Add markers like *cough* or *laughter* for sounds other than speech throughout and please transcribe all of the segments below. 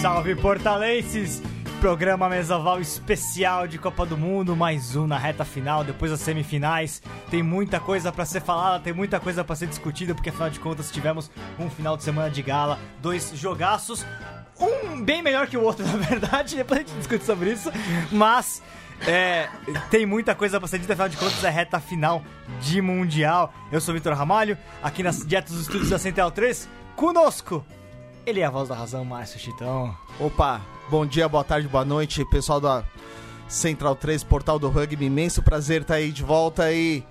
salve portalenses! Programa Mesaval especial de Copa do Mundo, mais um na reta final, depois das semifinais. Tem muita coisa para ser falada, tem muita coisa para ser discutida, porque afinal de contas tivemos um final de semana de gala, dois jogaços, um bem melhor que o outro, *laughs* na verdade, depois a gente discute sobre isso, mas é, tem muita coisa pra ser dita, afinal de contas é reta final de Mundial. Eu sou Vitor Ramalho, aqui nas dietas dos estúdios da Central 3, conosco, ele é a voz da razão, Márcio Chitão. Opa, bom dia, boa tarde, boa noite, pessoal da Central 3, portal do rugby, imenso prazer estar aí de volta e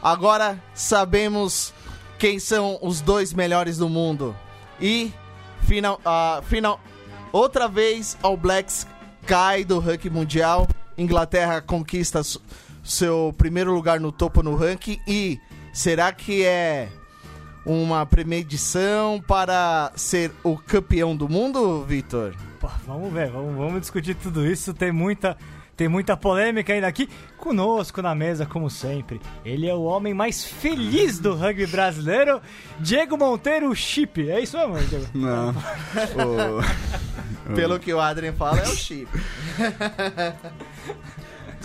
agora sabemos quem são os dois melhores do mundo. E final, uh, final outra vez All Blacks cai do ranking mundial, Inglaterra conquista seu primeiro lugar no topo no ranking e será que é uma premedição para ser o campeão do mundo, Vitor? Vamos ver, vamos, vamos discutir tudo isso. Tem muita, tem muita polêmica ainda aqui. Conosco na mesa, como sempre. Ele é o homem mais feliz do rugby brasileiro, Diego Monteiro Chip. É isso mesmo, Diego? Não. *laughs* o... *laughs* Pelo que o Adrien fala, é o Chip. *laughs*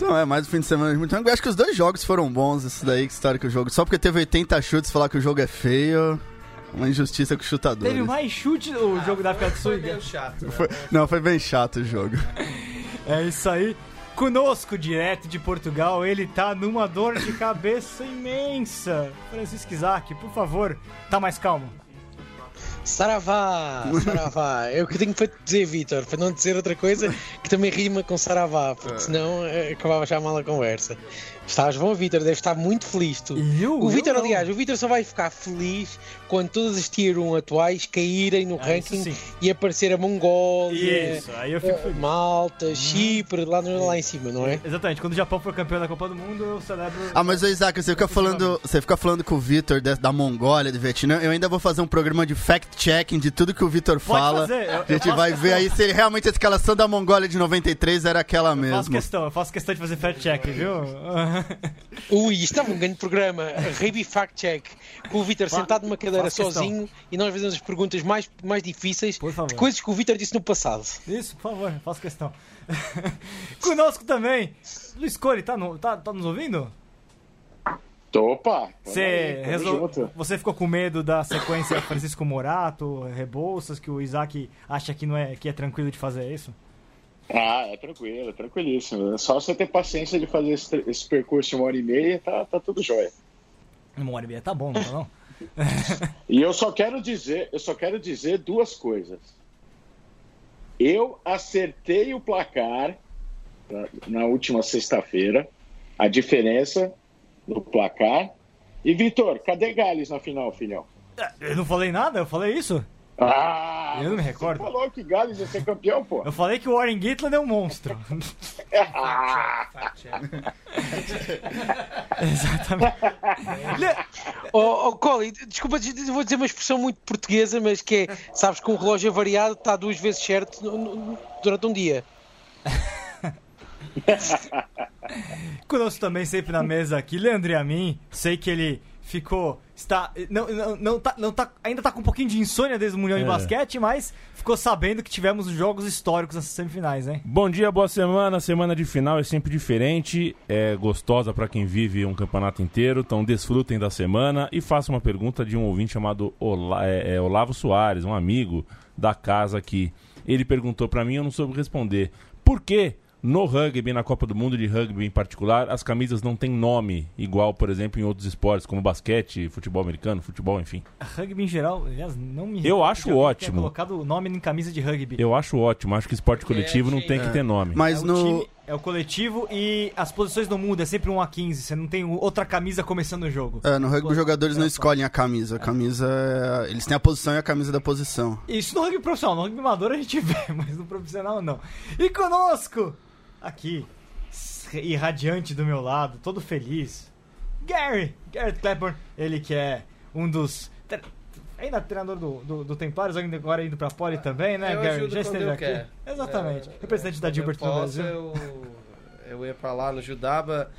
Então, é mais um fim de semana de muito Eu acho que os dois jogos foram bons, isso daí, que história que o jogo. Só porque teve 80 chutes falar que o jogo é feio. Uma injustiça com o chutador. Teve mais chute o ah, jogo da África do Sul. Foi meio chato. Né? Foi, não, foi bem chato o jogo. É isso aí. Conosco, direto de Portugal, ele tá numa dor de cabeça imensa. Francisco Isaac, por favor, tá mais calmo. Saravá, Saravá. É o que tenho para dizer, Vitor, para não dizer outra coisa que também rima com Saravá, porque senão eh, acabava já mal a conversa. Estás bom, Vitor, deve estar muito feliz tu. Eu, o Vitor, aliás, o Vitor só vai ficar feliz quando todas as tier 1 atuais caírem no ah, ranking e aparecer a Mongólia, isso, aí eu fico feliz. Malta, uhum. Chipre, lá, lá em cima, não é? Exatamente, quando o Japão for campeão da Copa do Mundo, eu celebro. Ah, mas Isaac, você fica falando, você fica falando com o Vitor da Mongólia, do Vietnã. Eu ainda vou fazer um programa de fact-checking de tudo que o Vitor fala. Fazer. Eu, a gente vai ver aí se realmente a escalação da Mongólia de 93 era aquela mesmo. Eu faço questão, eu faço questão de fazer fact-check, viu? *laughs* Ui, isto é um grande programa, Raby Fact Check, com o Vitor sentado numa cadeira sozinho e nós fazemos as perguntas mais, mais difíceis de coisas que o Vitor disse no passado. Isso, por favor, faço questão. *laughs* Conosco também, Luiz Cole, tá, no, tá, tá nos ouvindo? Opa! Você, resol... você ficou com medo da sequência Francisco Morato, Rebouças, que o Isaac acha que, não é, que é tranquilo de fazer isso? Ah, é tranquilo, é tranquilíssimo. É só você ter paciência de fazer esse, esse percurso de uma hora e meia, tá, tá tudo jóia. Uma hora e meia tá bom, não tá não? *laughs* e eu só quero dizer, eu só quero dizer duas coisas. Eu acertei o placar na última sexta-feira, a diferença no placar. E Vitor, cadê Gales na final, filhão? Eu não falei nada, eu falei isso. Ah, eu não me recordo. Você falou que Gales ia ser campeão, pô. Eu falei que o Warren Gatland é um monstro. *laughs* *laughs* Exatamente. oh, oh, Cole, desculpa, vou dizer uma expressão muito portuguesa, mas que é, sabes que um relógio variado está duas vezes certo durante um dia. *laughs* Conosco também sempre na mesa aqui, Leandro e a mim. Sei que ele ficou. Está, não, não, não, tá, não tá, ainda tá com um pouquinho de insônia desde o Mundial é. de Basquete, mas ficou sabendo que tivemos jogos históricos nessas semifinais, hein? Bom dia, boa semana. Semana de final é sempre diferente, é gostosa para quem vive um campeonato inteiro. Então desfrutem da semana e faça uma pergunta de um ouvinte chamado Ola, é, é, Olavo Soares, um amigo da casa aqui. Ele perguntou para mim, eu não soube responder. Por que no rugby, na Copa do Mundo de rugby em particular, as camisas não têm nome, igual, por exemplo, em outros esportes, como basquete, futebol americano, futebol, enfim. Rugby em geral, aliás, não me. Eu acho ótimo. colocado o nome em camisa de rugby. Eu acho ótimo. Acho que esporte coletivo é, não tem é. que ter nome. Mas é no. Time, é o coletivo e as posições não mudam, é sempre 1 a 15. Você não tem outra camisa começando o jogo. É, no rugby os jogadores não escolhem a camisa. A camisa. É... Eles têm a posição e a camisa da posição. Isso no rugby profissional. No rugby amador a gente *laughs* vê, mas no profissional não. E conosco! Aqui, irradiante do meu lado, todo feliz. Gary, Garrett Clapper, ele que é um dos ainda treinador do, do, do Templários, agora indo pra Poli também, né, eu Gary? Já esteve aqui. Quer. Exatamente. É, Representante da Gilbert no Brasil. Eu, eu ia pra lá no Judaba.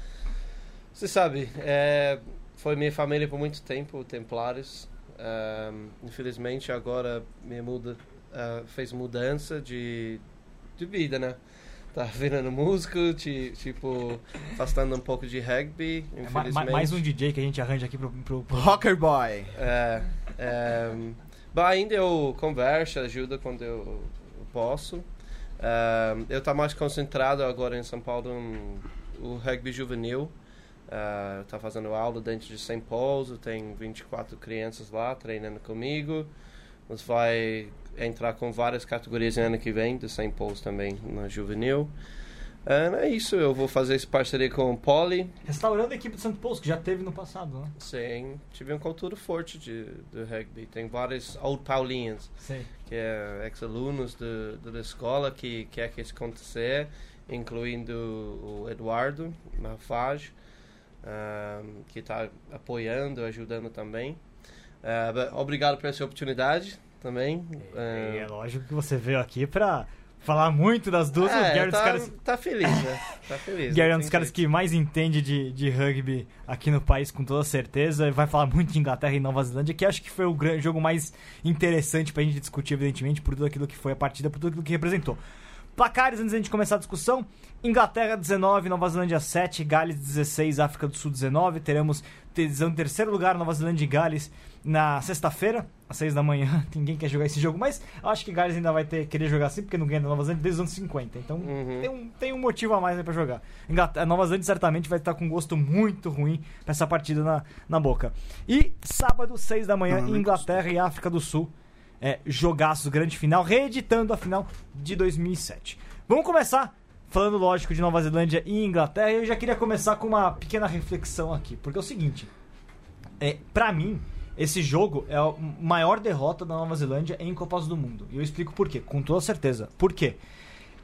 Você sabe, é, foi minha família por muito tempo, Templários. Um, infelizmente agora me muda uh, fez mudança de, de vida, né? Tá virando músico, tipo, afastando um pouco de rugby, é infelizmente. mais um DJ que a gente arranja aqui pro... pro, pro... Rocker Boy. É, é, mas ainda eu converso, ajuda quando eu posso. Uh, eu estou mais concentrado agora em São Paulo no rugby juvenil. Uh, tá fazendo aula dentro de St. Paul's, tem 24 crianças lá treinando comigo. Nós vai entrar com várias categorias no ano que vem, de St. Paul's também, na juvenil. Uh, é isso, eu vou fazer essa parceria com o Poli. Restaurando a equipe de St. Paul's, que já teve no passado, né? Sim, tive uma cultura forte de, de rugby. Tem vários Old Paulinhos, Sim. que é ex-alunos da escola que quer que isso aconteça, incluindo o Eduardo, na FAG uh, que está apoiando, ajudando também. Uh, obrigado por essa oportunidade também. É, é lógico que você veio aqui para falar muito das duas. É, Gary tá, caras... tá feliz, né? Tá feliz. *laughs* Gary é um dos caras que mais entende de, de rugby aqui no país, com toda certeza. Vai falar muito de Inglaterra e Nova Zelândia, que acho que foi o grande, jogo mais interessante pra gente discutir, evidentemente, por tudo aquilo que foi a partida, por tudo aquilo que representou. Placares antes da gente começar a discussão. Inglaterra 19, Nova Zelândia 7, Gales 16, África do Sul 19. Teremos em terceiro lugar Nova Zelândia e Gales na sexta-feira, às 6 da manhã. *laughs* Ninguém quer jogar esse jogo, mas acho que Gales ainda vai ter, querer jogar assim, porque não ganha da Nova Zelândia desde os anos 50. Então uhum. tem, um, tem um motivo a mais aí pra jogar. A Nova Zelândia certamente vai estar com um gosto muito ruim pra essa partida na, na boca. E sábado, 6 da manhã, Inglaterra e África do Sul é, jogaço grande final, reeditando a final de 2007. Vamos começar falando, lógico, de Nova Zelândia e Inglaterra. Eu já queria começar com uma pequena reflexão aqui, porque é o seguinte: é, para mim, esse jogo é a maior derrota da Nova Zelândia em Copas do Mundo. E eu explico por quê, com toda certeza. Por quê?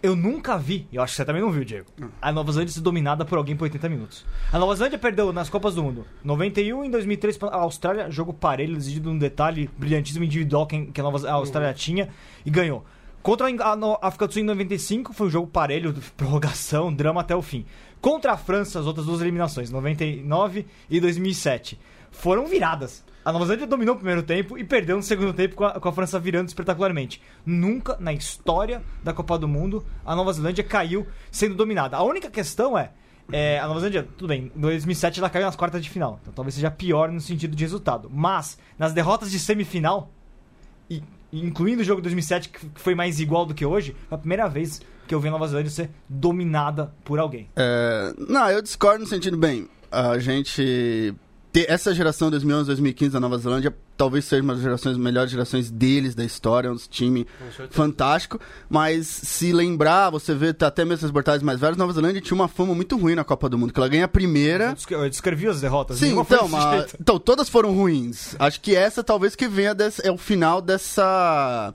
Eu nunca vi, eu acho que você também não viu, Diego, a Nova Zelândia ser dominada por alguém por 80 minutos. A Nova Zelândia perdeu nas Copas do Mundo 91 em 2003 a Austrália, jogo parelho, decidido num detalhe brilhantismo individual que a, Nova, a Austrália uhum. tinha e ganhou. Contra a África do Sul em 95 foi um jogo parelho, *laughs* prorrogação, drama até o fim. Contra a França, as outras duas eliminações, 99 e 2007, foram viradas. A Nova Zelândia dominou o primeiro tempo e perdeu no segundo tempo com a, com a, França virando espetacularmente. Nunca na história da Copa do Mundo a Nova Zelândia caiu sendo dominada. A única questão é, é a Nova Zelândia, tudo bem, em 2007 ela caiu nas quartas de final, então talvez seja pior no sentido de resultado. Mas nas derrotas de semifinal, e, incluindo o jogo de 2007 que foi mais igual do que hoje, foi a primeira vez que eu vi a Nova Zelândia ser dominada por alguém. É, não, eu discordo no sentido bem. A gente ter essa geração 2011, 2015 da Nova Zelândia talvez seja uma das gerações, melhores gerações deles da história, um time fantástico, mas se lembrar, você vê até mesmo as portais mais velhas, Nova Zelândia tinha uma fama muito ruim na Copa do Mundo, que ela ganha a primeira. Eu descrevi as derrotas. Sim, então, *laughs* então, todas foram ruins. Acho que essa talvez que venha desse, é o final dessa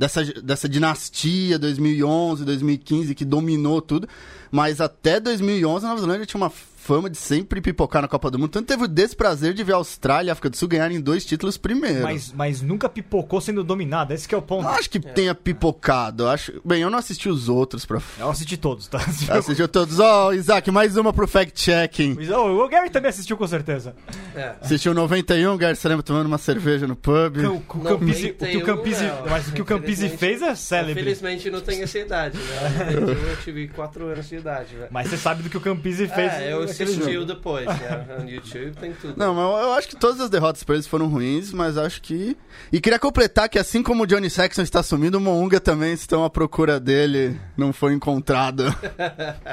dessa, dessa dinastia 2011, 2015 que dominou tudo. Mas até 2011 a Nova Zelândia tinha uma fama de sempre pipocar na Copa do Mundo. Tanto teve o desprazer de ver a Austrália e a África do Sul ganharem dois títulos primeiro. Mas, mas nunca pipocou sendo dominada, esse é o ponto. Não acho que é. tenha pipocado. Acho... Bem, eu não assisti os outros pra. Eu assisti todos, tá? *laughs* Assistiu todos. Ó, oh, Isaac, mais uma pro fact-checking. O Gary também assistiu com certeza. É. Assistiu 91, Gary, você lembra tomando uma cerveja no pub? O, o, Campisi, o que o Campisi, não, mas o que o Campisi fez é célebre. Infelizmente não tenho essa idade, né? *laughs* Eu tive 4 anos de idade, né? Mas você sabe do que o Campisi fez. É, eu assistiu depois, *laughs* né? No YouTube tem tudo. Não, mas eu acho que todas as derrotas para eles foram ruins, mas acho que. E queria completar que assim como o Johnny Saxon está sumindo, o Mounga também estão à procura dele, não foi encontrado.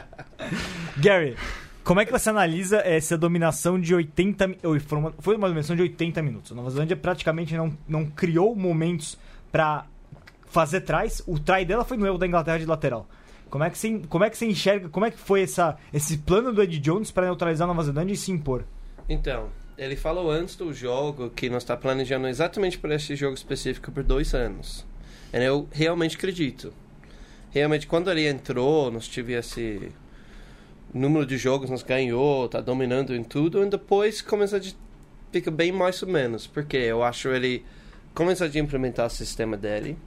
*laughs* Gary, como é que você analisa essa dominação de 80 Foi uma dominação de 80 minutos. A Nova Zelândia praticamente não, não criou momentos para fazer trás. O try dela foi no erro da Inglaterra de lateral. Como é que você, como é que você enxerga, como é que foi essa, esse plano do Ed Jones para neutralizar a Nova Zelândia e se impor? Então, ele falou antes do jogo que nós está planejando exatamente para esse jogo específico por dois anos. Eu realmente acredito. Realmente, quando ele entrou, nós tivemos esse número de jogos, nós ganhou, tá dominando em tudo, e depois começa a fica bem mais ou menos, porque eu acho ele começa a implementar o sistema dele,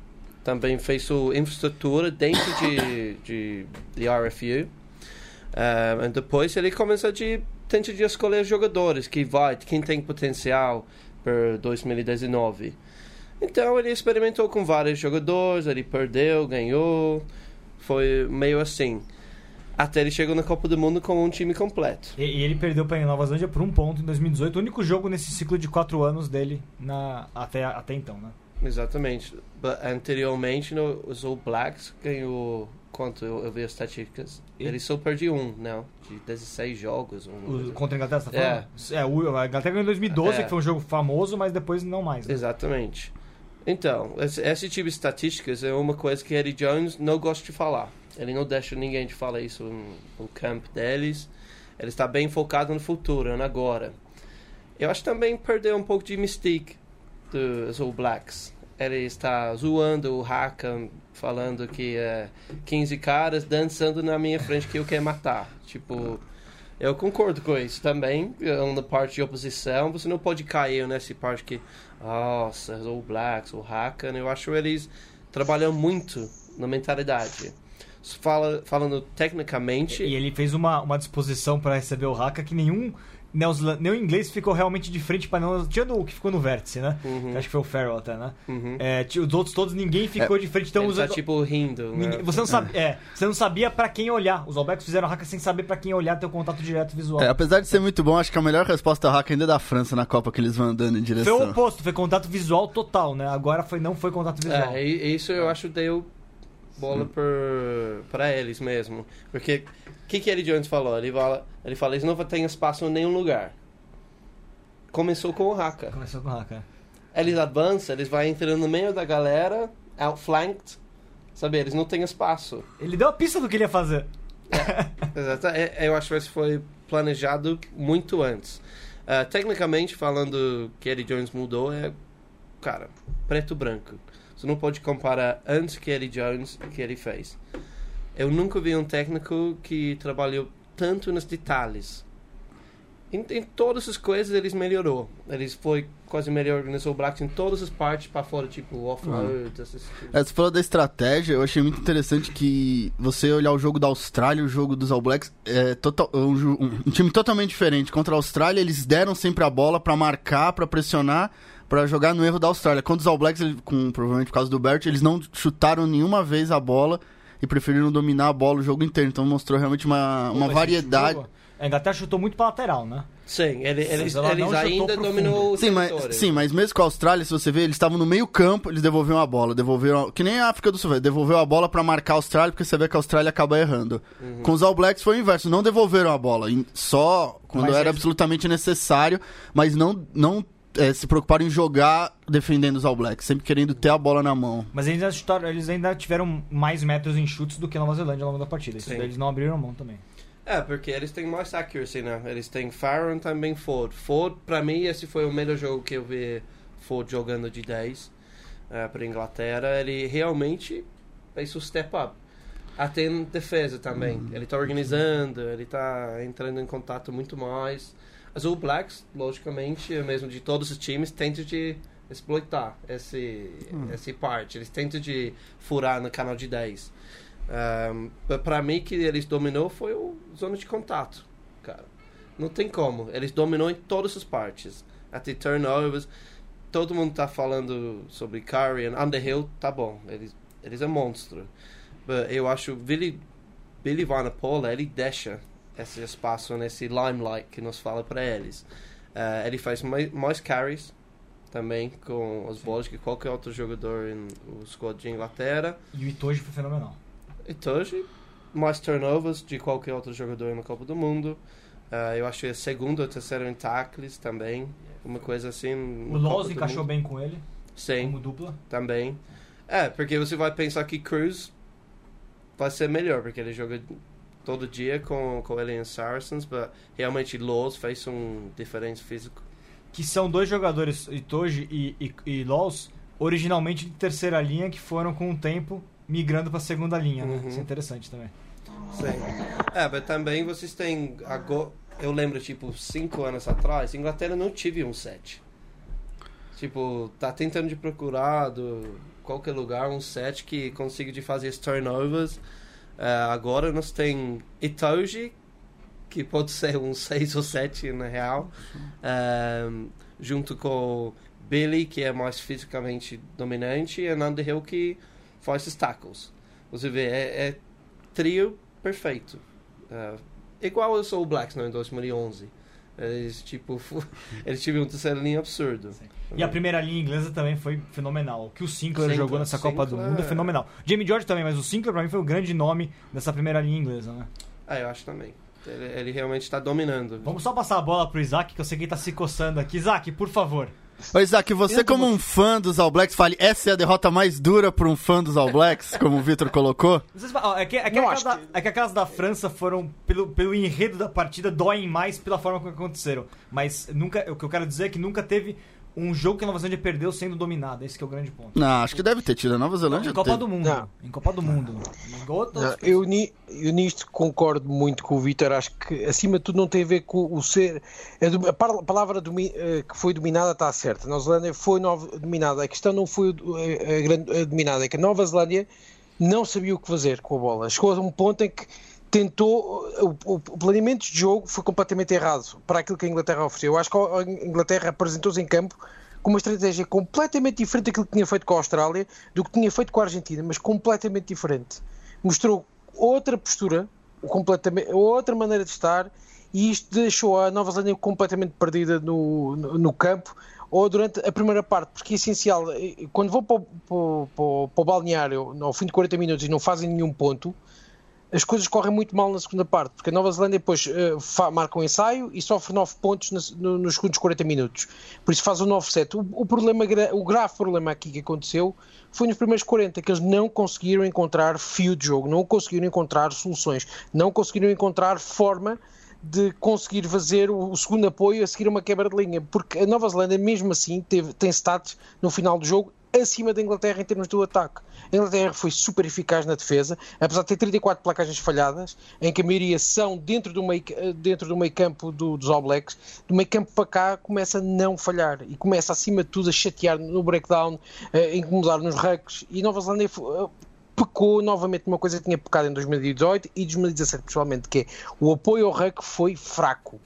também fez sua infraestrutura dentro de, de, de RFU. Um, e depois ele começa a tentar de escolher jogadores que vai, quem tem potencial para 2019. Então ele experimentou com vários jogadores, ele perdeu, ganhou, foi meio assim. Até ele chegou na Copa do Mundo com um time completo. E, e ele perdeu para a Nova Zelândia por um ponto em 2018, o único jogo nesse ciclo de quatro anos dele na, até, até então, né? Exatamente. But, anteriormente, no, os All Blacks ganhou quanto eu, eu vi as estatísticas. E? Ele só perdeu um, não, de 16 jogos. Um, o, contra a Inglaterra, você tá falando? É. é o, a Inglaterra ganhou em 2012, é. que foi um jogo famoso, mas depois não mais. Né? Exatamente. Então, esse, esse, tipo de estatísticas é uma coisa que Eddie Jones não gosta de falar. Ele não deixa ninguém de falar isso no, no camp deles. Ele está bem focado no futuro, no agora. Eu acho que também perdeu um pouco de mystique dos All Blacks. Ele está zoando o Haka, falando que é 15 caras dançando na minha frente que eu quero matar. Tipo, eu concordo com isso também. Na parte de oposição, você não pode cair nessa parte que, nossa, os All Blacks, o Hakan. Eu acho eles trabalham muito na mentalidade. Fala, falando tecnicamente. E ele fez uma, uma disposição para receber o Haka que nenhum o inglês ficou realmente de frente para não. Tinha o que ficou no vértice, né? Uhum. Acho que foi o Farrell até, né? Uhum. É, os outros todos, ninguém ficou é, de frente. Então, ele tá, tipo rindo. Ninguém, né? você, não sabe, é, você não sabia para quem olhar. Os All fizeram hack sem saber para quem olhar, ter o contato direto visual. É, apesar de ser muito bom, acho que a melhor resposta ao hack ainda é da França na Copa que eles vão andando em direção. Foi o oposto, foi contato visual total, né? Agora foi, não foi contato visual. É, isso eu acho que deu bola para eles mesmo. Porque o que, que ele Jones falou? Ele fala, ele fala, eles não têm espaço em nenhum lugar. Começou com o Haka. Começou com o Haka. Eles avançam, eles vão entrando no meio da galera, outflanked. Sabe, eles não têm espaço. Ele deu a pista do que ele ia fazer. É, exato. É, eu acho que isso foi planejado muito antes. Uh, tecnicamente, falando que Eddie Jones mudou, é, cara, preto-branco. Você não pode comparar antes que Eddie Jones que ele fez. Eu nunca vi um técnico que trabalhou tanto nos detalhes em, em, todas as coisas eles melhorou. Eles foi quase melhor organizou o Blacks em todas as partes para fora, tipo off-road, uhum. essas é, Você falou da estratégia, eu achei muito interessante que você olhar o jogo da Austrália o jogo dos All Blacks é total, um, um, um time totalmente diferente. Contra a Austrália, eles deram sempre a bola para marcar, para pressionar, para jogar no erro da Austrália. Contra os All Blacks, com, provavelmente por causa do Bert, eles não chutaram nenhuma vez a bola e preferiram dominar a bola o jogo inteiro. Então mostrou realmente uma, uma variedade. A Inglaterra chutou muito para lateral, né? Sim, ele, eles, eles ainda dominou o sim mas, sim, mas mesmo com a Austrália, se você ver, eles estavam no meio campo, eles devolveram a bola. Devolveram, que nem a África do Sul, devolveu a bola para marcar a Austrália, porque você vê que a Austrália acaba errando. Uhum. Com os All Blacks foi o inverso, não devolveram a bola, só quando mas era eles... absolutamente necessário, mas não, não é, se preocuparam em jogar defendendo os All Blacks, sempre querendo ter a bola na mão. Mas eles ainda, chutaram, eles ainda tiveram mais metros em chutes do que a Nova Zelândia ao longo da partida. Isso eles não abriram a mão também. É, porque eles têm mais accuracy, né? Eles têm Farron também Ford. Ford, pra mim, esse foi o melhor jogo que eu vi Ford jogando de 10 uh, é, para Inglaterra. Ele realmente fez o step up. Até em defesa também. Uhum. Ele tá organizando, ele tá entrando em contato muito mais. As All Blacks, logicamente, mesmo de todos os times, tentam de exploitar esse, uhum. esse parte. Eles tentam de furar no canal de 10. Um, para mim, que eles dominou foi o zona de contato, cara. Não tem como. Eles dominou em todas as partes. Até turnovers. Todo mundo tá falando sobre Curry e Underhill, tá bom. Eles, eles é monstro. But eu acho Billy, Billy Vanapola, ele deixa esse espaço nesse limelight que nos fala para eles. Uh, ele faz mais, mais carries também com os bolas que qualquer outro jogador no squad de Inglaterra. E o Itoji foi fenomenal. Itoji, mais turnovers de qualquer outro jogador na Copa do Mundo. Uh, eu achei segundo ou terceiro em tackles também. Uma coisa assim. O Loz encaixou bem com ele? Sim. Como dupla? Também. É, porque você vai pensar que Cruz vai ser melhor, porque ele joga todo dia com, com ele em Saracens, mas realmente Loz fez um diferença físico. Que são dois jogadores, Itoji e, e, e Loz, originalmente de terceira linha, que foram com o tempo migrando para a segunda linha, né? Uhum. Isso é interessante também. Sim. É, mas também vocês têm. Agora, eu lembro, tipo, cinco anos atrás, Inglaterra não tive um set. Tipo, tá tentando de procurar do qualquer lugar um set que consiga de fazer as turnovers. Uh, agora nós tem Itoji, que pode ser um *laughs* 6 ou 7 na real, uh, junto com Billy, que é mais fisicamente dominante, e Underhill, que faz esses tackles. Você vê, é, é trio perfeito. Uh, igual eu sou o Blacks não, em 2011. Eles, tipo, *laughs* eles tiveram um terceiro linha absurdo. Sim. E a primeira linha inglesa também foi fenomenal. O que o Sinclair, Sinclair jogou nessa Sinclair... Copa do Mundo é fenomenal. Jamie George também, mas o Sinclair pra mim foi o grande nome dessa primeira linha inglesa, né? Ah, eu acho também. Ele, ele realmente está dominando. Vamos só passar a bola pro Isaac, que eu sei que ele tá se coçando aqui. Isaac, por favor. Ô Isaac, você como um fã dos All Blacks, fale, essa é a derrota mais dura para um fã dos All Blacks, como o Vitor colocou? É que, é, que aquelas da, é que aquelas da França foram, pelo, pelo enredo da partida, doem mais pela forma como aconteceram. Mas nunca, o que eu quero dizer é que nunca teve um jogo que a Nova Zelândia perdeu sendo dominada. Esse é o grande ponto. Não, acho que deve ter tido. A Nova Zelândia Em Copa teve. do Mundo. Não. Em Copa do Mundo. Não, eu, ni, eu nisto concordo muito com o Vitor. Acho que, acima de tudo, não tem a ver com o ser... A, palavra domi, eh, que foi dominada está certa. A Nova Zelândia foi nova, dominada. A questão não foi a, a, grande, a dominada. É que a Nova Zelândia não sabia o que fazer com a bola. Chegou a um ponto em que tentou. O, o, planeamento de jogo foi completamente errado para aquilo que a Inglaterra ofereceu. Eu acho que a Inglaterra apresentou-se em campo com uma estratégia completamente diferente daquilo que tinha feito com a Austrália, do que tinha feito com a Argentina, mas completamente diferente. Mostrou outra postura, completamente, outra maneira de estar, e isto deixou a Nova Zelândia completamente perdida no, no, no campo ou durante a primeira parte, porque é essencial, quando vão para o, para, o, para o balneário ao fim de 40 minutos e não fazem nenhum ponto, as coisas correm muito mal na segunda parte, porque a Nova Zelândia depois uh, marca um ensaio e sofre 9 pontos no, nos segundos 40 minutos. Por isso faz um 9-7. O, o, problema, o grave problema aqui que aconteceu foi nos primeiros 40, que eles não conseguiram encontrar fio de jogo, não conseguiram encontrar soluções, não conseguiram encontrar forma de conseguir fazer o, segundo apoio a seguir uma quebra de linha, porque a Nova Zelândia, mesmo assim, teve, tem stats no final do jogo acima da Inglaterra em termos do ataque. A Inglaterra foi super eficaz na defesa, apesar de ter 34 placagens falhadas, em que a maioria são dentro do meio, dentro do meio campo do, dos All Blacks. Do meio campo para cá começa a não falhar e começa acima de tudo a chatear no breakdown, a incomodar nos rucks. E Nova Zelândia eh, pecou novamente numa coisa que tinha pecado em 2018 e 2017, pessoalmente, que é o apoio ao ruck foi fraco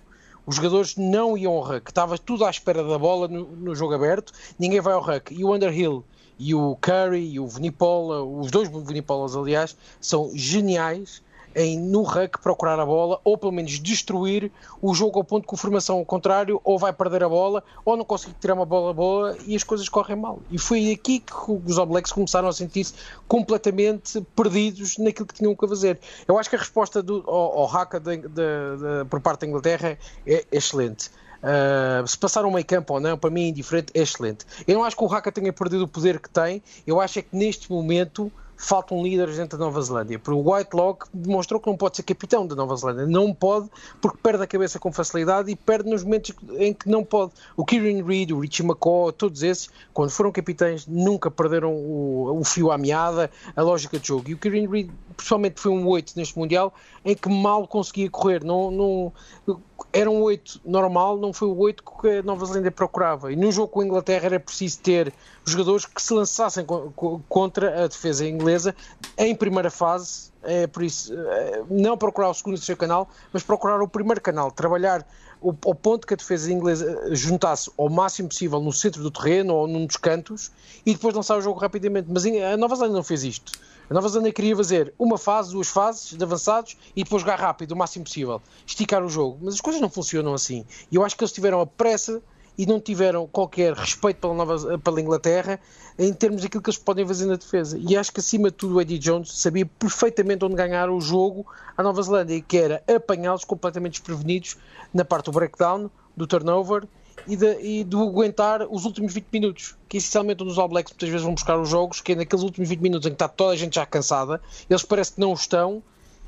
os jogadores não iam ao ruck, estava tudo à espera da bola no, no jogo aberto, ninguém vai ao ruck. E o Underhill e o Curry e o Vunipola, os dois Vunipolas, aliás, são geniais em no ruck procurar a bola ou pelo menos destruir o jogo ao ponto que a formação ao contrário ou vai perder a bola ou não consegue tirar uma bola boa e as coisas correm mal. E foi aqui que os Blacks começaram a sentir-se completamente perdidos naquilo que tinham que fazer. Eu acho que a resposta do, ao, ao Haka de, de, de, por parte da Inglaterra é excelente. Uh, se passar um meio campo ou não, para mim é indiferente, é excelente. Eu não acho que o Haka tenha perdido o poder que tem, eu acho é que neste momento faltam líderes dentro da Nova Zelândia. Porque o Whitelock demonstrou que não pode ser capitão da Nova Zelândia. Não pode, porque perde a cabeça com facilidade e perde nos momentos em que não pode. O Kieran Reid, o Richie McCaw, todos esses, quando foram capitães, nunca perderam o, o fio à meada, a lógica de jogo. E o Kieran Reid, pessoalmente, foi um 8 neste Mundial, em que mal conseguia correr. Não, não, era um 8 normal, não foi o 8 que a Nova Zelândia procurava. E no jogo com a Inglaterra era preciso ter jogadores que se lançassem contra a defesa inglesa em primeira fase. É, por isso, é, não procurar o segundo e terceiro canal, mas procurar o primeiro canal, trabalhar o, o ponto que a defesa inglesa juntasse ao máximo possível no centro do terreno ou num dos cantos e depois lançar o jogo rapidamente. Mas a Nova Zelândia não fez isto. A Nova Zelândia queria fazer uma fase, duas fases de avançados e depois jogar rápido, o máximo possível, esticar o jogo. Mas as coisas não funcionam assim. E eu acho que eles tiveram a pressa e não tiveram qualquer respeito pela, Nova, pela Inglaterra em termos daquilo que eles podem fazer na defesa. E acho que acima de tudo o Eddie Jones sabia perfeitamente onde ganhar o jogo à Nova Zelândia, que era apanhá-los completamente desprevenidos na parte do breakdown, do turnover e de, e de aguentar os últimos 20 minutos, que essencialmente onde os All Blacks muitas vezes vão buscar os jogos, que é naqueles últimos 20 minutos em que está toda a gente já cansada, eles parece que não estão,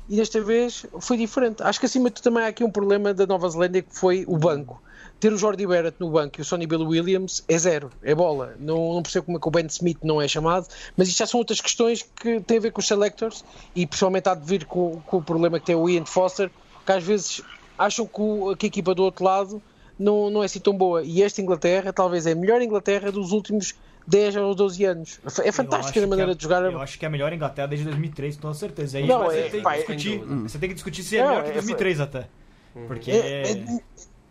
e desta vez foi diferente. Acho que acima de tudo também há aqui um problema da Nova Zelândia que foi o banco. Ter o Jordi Barrett no banco e o Sonny Bill Williams é zero, é bola. Não, não percebo como é que o Ben Smith não é chamado, mas isto já são outras questões que têm a ver com os selectors e pessoalmente há de vir com, com o problema que tem o Ian Foster, que às vezes acham que, o, que a equipa do outro lado não, não é assim tão boa. E esta Inglaterra talvez é a melhor Inglaterra dos últimos 10 ou 12 anos. É fantástica a maneira é, de jogar. Eu acho que é a melhor Inglaterra desde 2003, com certeza. Aí não, você, é, tem pá, discutir, você tem que discutir se é não, melhor que 2003 até. Porque é, é,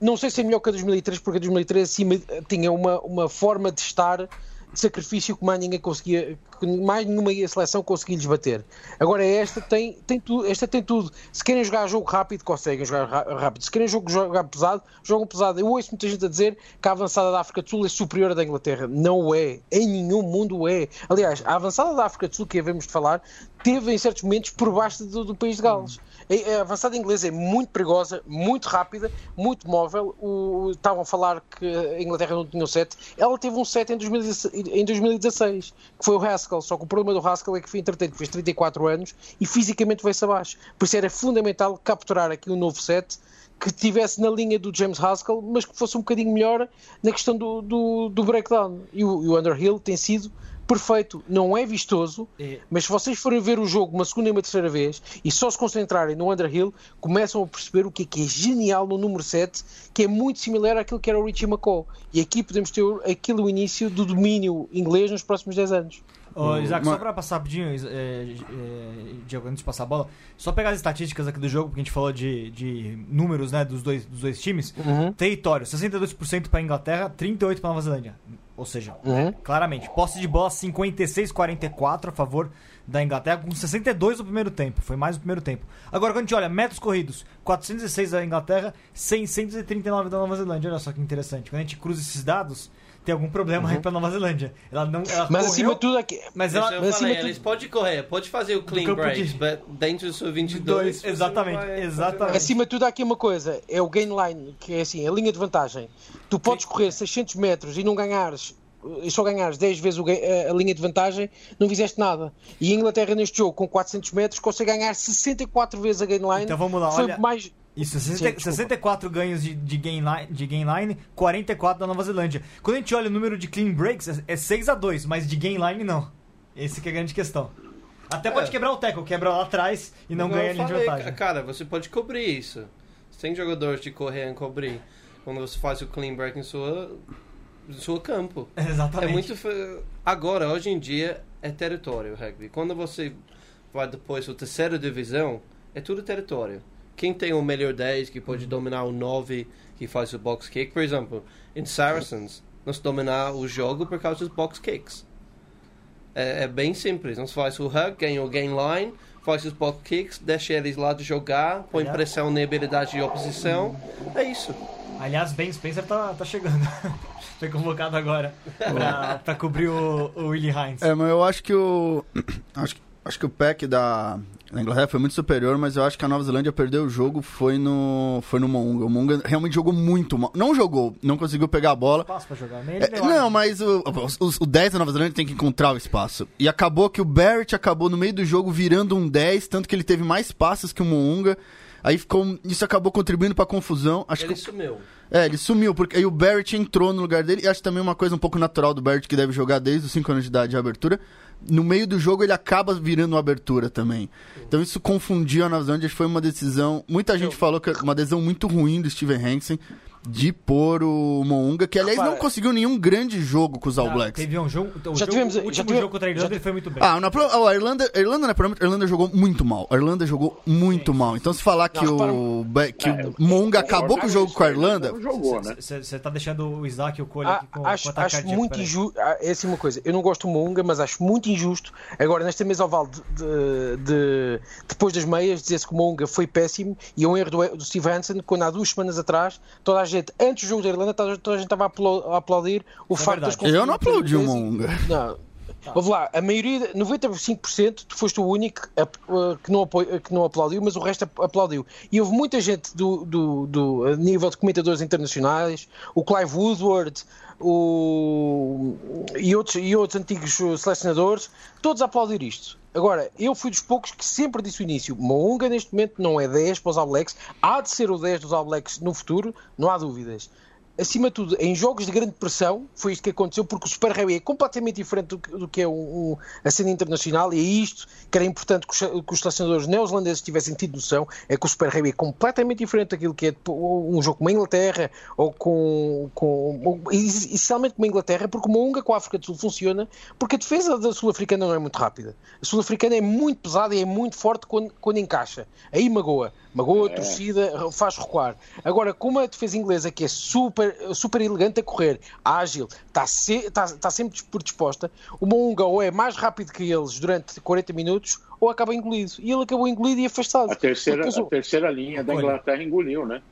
não sei se é melhor que a 2003, porque a 2003 acima tinha uma, uma forma de estar de sacrifício que mais ninguém conseguia, mais nenhuma seleção conseguia lhes bater. Agora esta tem, tem tudo, esta tem tudo. Se querem jogar jogo rápido, conseguem jogar rápido. Se querem jogo jogar pesado, jogam pesado. Eu ouço muita gente a dizer que a avançada da África do Sul é superior à da Inglaterra. Não é. Em nenhum mundo é. Aliás, a avançada da África do Sul, que havemos de falar, teve em certos momentos por baixo do, do país de Gales. A a avançada inglesa é muito perigosa, muito rápida, muito móvel. O, estavam a falar que a Inglaterra não tinha um set. Ela teve um set em 2016, em 2016, que foi o Haskell. Só que o problema do Haskell é que foi entretanto, fez 34 anos e fisicamente veio-se abaixo. Por isso era fundamental capturar aqui um novo set que estivesse na linha do James Haskell, mas que fosse um bocadinho melhor na questão do, do, do breakdown. E o, e o Underhill tem sido perfeito. Não é vistoso, É. mas se vocês forem ver o jogo uma segunda e uma terceira vez e só se concentrarem no Underhill, começam a perceber o que é que é genial no número 7, que é muito similar àquilo que era o Richie McCaw. E aqui podemos ter aquilo o início do domínio inglês nos próximos 10 anos. Ô, Isaac, Uma- só pra passar rapidinho, é, é, Diego, antes de passar a bola, só pegar as estatísticas aqui do jogo, porque a gente falou de, de números né, dos, dois, dos dois times. Território, 62% pra Inglaterra, 38% pra Nova Zelândia. Ou seja, Uhum. claramente, posse de bola 56-44 a favor da Inglaterra, com 62 no primeiro tempo. Foi mais no primeiro tempo. Agora, quando a gente olha metros corridos, 406 da Inglaterra, 639 da Nova Zelândia. Olha só que interessante. Quando a gente cruza esses dados, tem algum problema aí pra Nova Zelândia. Ela não, ela Mas correu, acima de tudo aqui. mas ela, eu mas falei, tudo- eles podem correr, pode fazer o clean break, de- dentro do seu 22. Dois, exatamente, vai exatamente. Acima de tudo, há aqui uma coisa: é o gain line, que é assim, a linha de vantagem. Tu podes correr 600 metros e não ganhares, e só ganhares 10 vezes a, a linha de vantagem, não fizeste nada. E a Inglaterra, neste jogo, com 400 metros, consegue ganhar 64 vezes a gain line. Então vamos lá, Foi olha- mais. Isso, Sim, 60, desculpa. 64 ganhos de, de, gain line, de gain line, 44 da Nova Zelândia. Quando a gente olha o número de clean breaks, é- é 6 a 2 mas de gain line não. Esse que é a grande questão. Até pode É. quebrar o tackle, quebra lá atrás e não Como ganha linha de falei, vantagem. Cara, você pode cobrir isso. Tem jogadores de correr e cobrir quando você faz o clean break em sua, seu campo. *laughs* Exatamente. É muito. Agora, hoje em dia, é território o rugby. Quando você vai depois a terceira divisão, é tudo território. Quem tem o melhor 10 que pode dominar o 9 que faz o box kick, por exemplo, em Saracens, nós dominar o jogo por causa dos box kicks. É, é bem simples. Nós faz o hug, ganha o gain line, faz os box kicks, deixa eles lá de jogar, põe Aliás- pressão na habilidade de oposição. É isso. Aliás, Ben Spencer tá, tá chegando. *laughs* Foi convocado agora pra, pra cobrir o, o Willie Hines. É, mas eu acho que o. *clears throat* Acho, acho que o pack da, da Inglaterra foi muito superior, mas eu acho que a Nova Zelândia perdeu o jogo foi no. Foi no Mounga. O Mounga realmente jogou muito mal. Não jogou, não conseguiu pegar a bola. Espaço pra jogar. Nem É, não, mas o, o, o 10 da Nova Zelândia tem que encontrar o espaço. E acabou que o Barrett acabou no meio do jogo virando um 10, tanto que ele teve mais passes que o Mounga. Aí ficou, isso acabou contribuindo pra confusão. Acho Ele que sumiu. é, ele sumiu, porque aí o Barrett entrou no lugar dele, e acho também uma coisa um pouco natural do Barrett, que deve jogar desde os 5 anos de idade de abertura. No meio do jogo ele acaba virando uma abertura também. Então isso confundiu a Nova Zelândia, foi uma decisão. Muita gente falou que é uma decisão muito ruim do Steven Hansen de pôr o Mounga, que aliás não Repara- conseguiu nenhum grande jogo com os All Ah, Blacks. Teve um jogo. O, Já jogo- tivemos- o já último tive- jogo contra a Irlanda já- ele foi muito bem. Ah, na, a Irlanda, a Irlanda, né, provavelmente, a Irlanda jogou muito mal. A Irlanda jogou muito mal. Então se falar que Não, o, que É, o Monga acabou com o jogo com a Irlanda, Não jogou, né? Você tá deixando o Isaac e o Cole Ah, aqui com, acho com acho muito injusto. É assim uma coisa, eu não gosto do Mounga, mas acho muito injusto. Agora, nesta mesa oval, de, de- de- depois das meias, dizer-se que o Mounga foi péssimo e é um erro do, do Steve Hansen, quando há duas semanas atrás, toda a gente, antes do jogo da Irlanda, toda, a gente estava a, aplaudir o É facto das eu não aplaudi o Monga. não. Ouve lá, a maioria, 95%, tu foste o único a- que, não apo- que não aplaudiu, mas o resto ap- aplaudiu. E houve muita gente do, do, do a nível de comentadores internacionais, o Clive Woodward o, e, outros, e outros antigos selecionadores, todos a aplaudir isto. Agora, eu fui dos poucos que sempre disse o início: Mounga neste momento não é 10 para os All Blacks, há de ser o 10 dos All Blacks no futuro, não há dúvidas. Acima de tudo, em jogos de grande pressão, foi isto que aconteceu, porque o Super Rugby é completamente diferente do que, do que é o, o- a cena internacional, e é isto que era importante que os, que os selecionadores neozelandeses tivessem tido noção, é que o Super Rugby é completamente diferente daquilo que é um jogo como a Inglaterra, ou com, com ou, essencialmente como a Inglaterra, porque uma Unga com a África do Sul funciona, porque a defesa da sul-africana não é muito rápida. A sul-africana é muito pesada e é muito forte quando, quando encaixa. Aí magoa. Magoa, a torcida, faz recuar. Agora, como a defesa inglesa, que é super, super elegante a correr, ágil, está se, está, está sempre predisposta, o Monga ou é mais rápido que eles durante 40 minutos, ou acaba engolido. E ele acabou engolido e afastado. A terceira, Depois a terceira linha da. Inglaterra engoliu, né?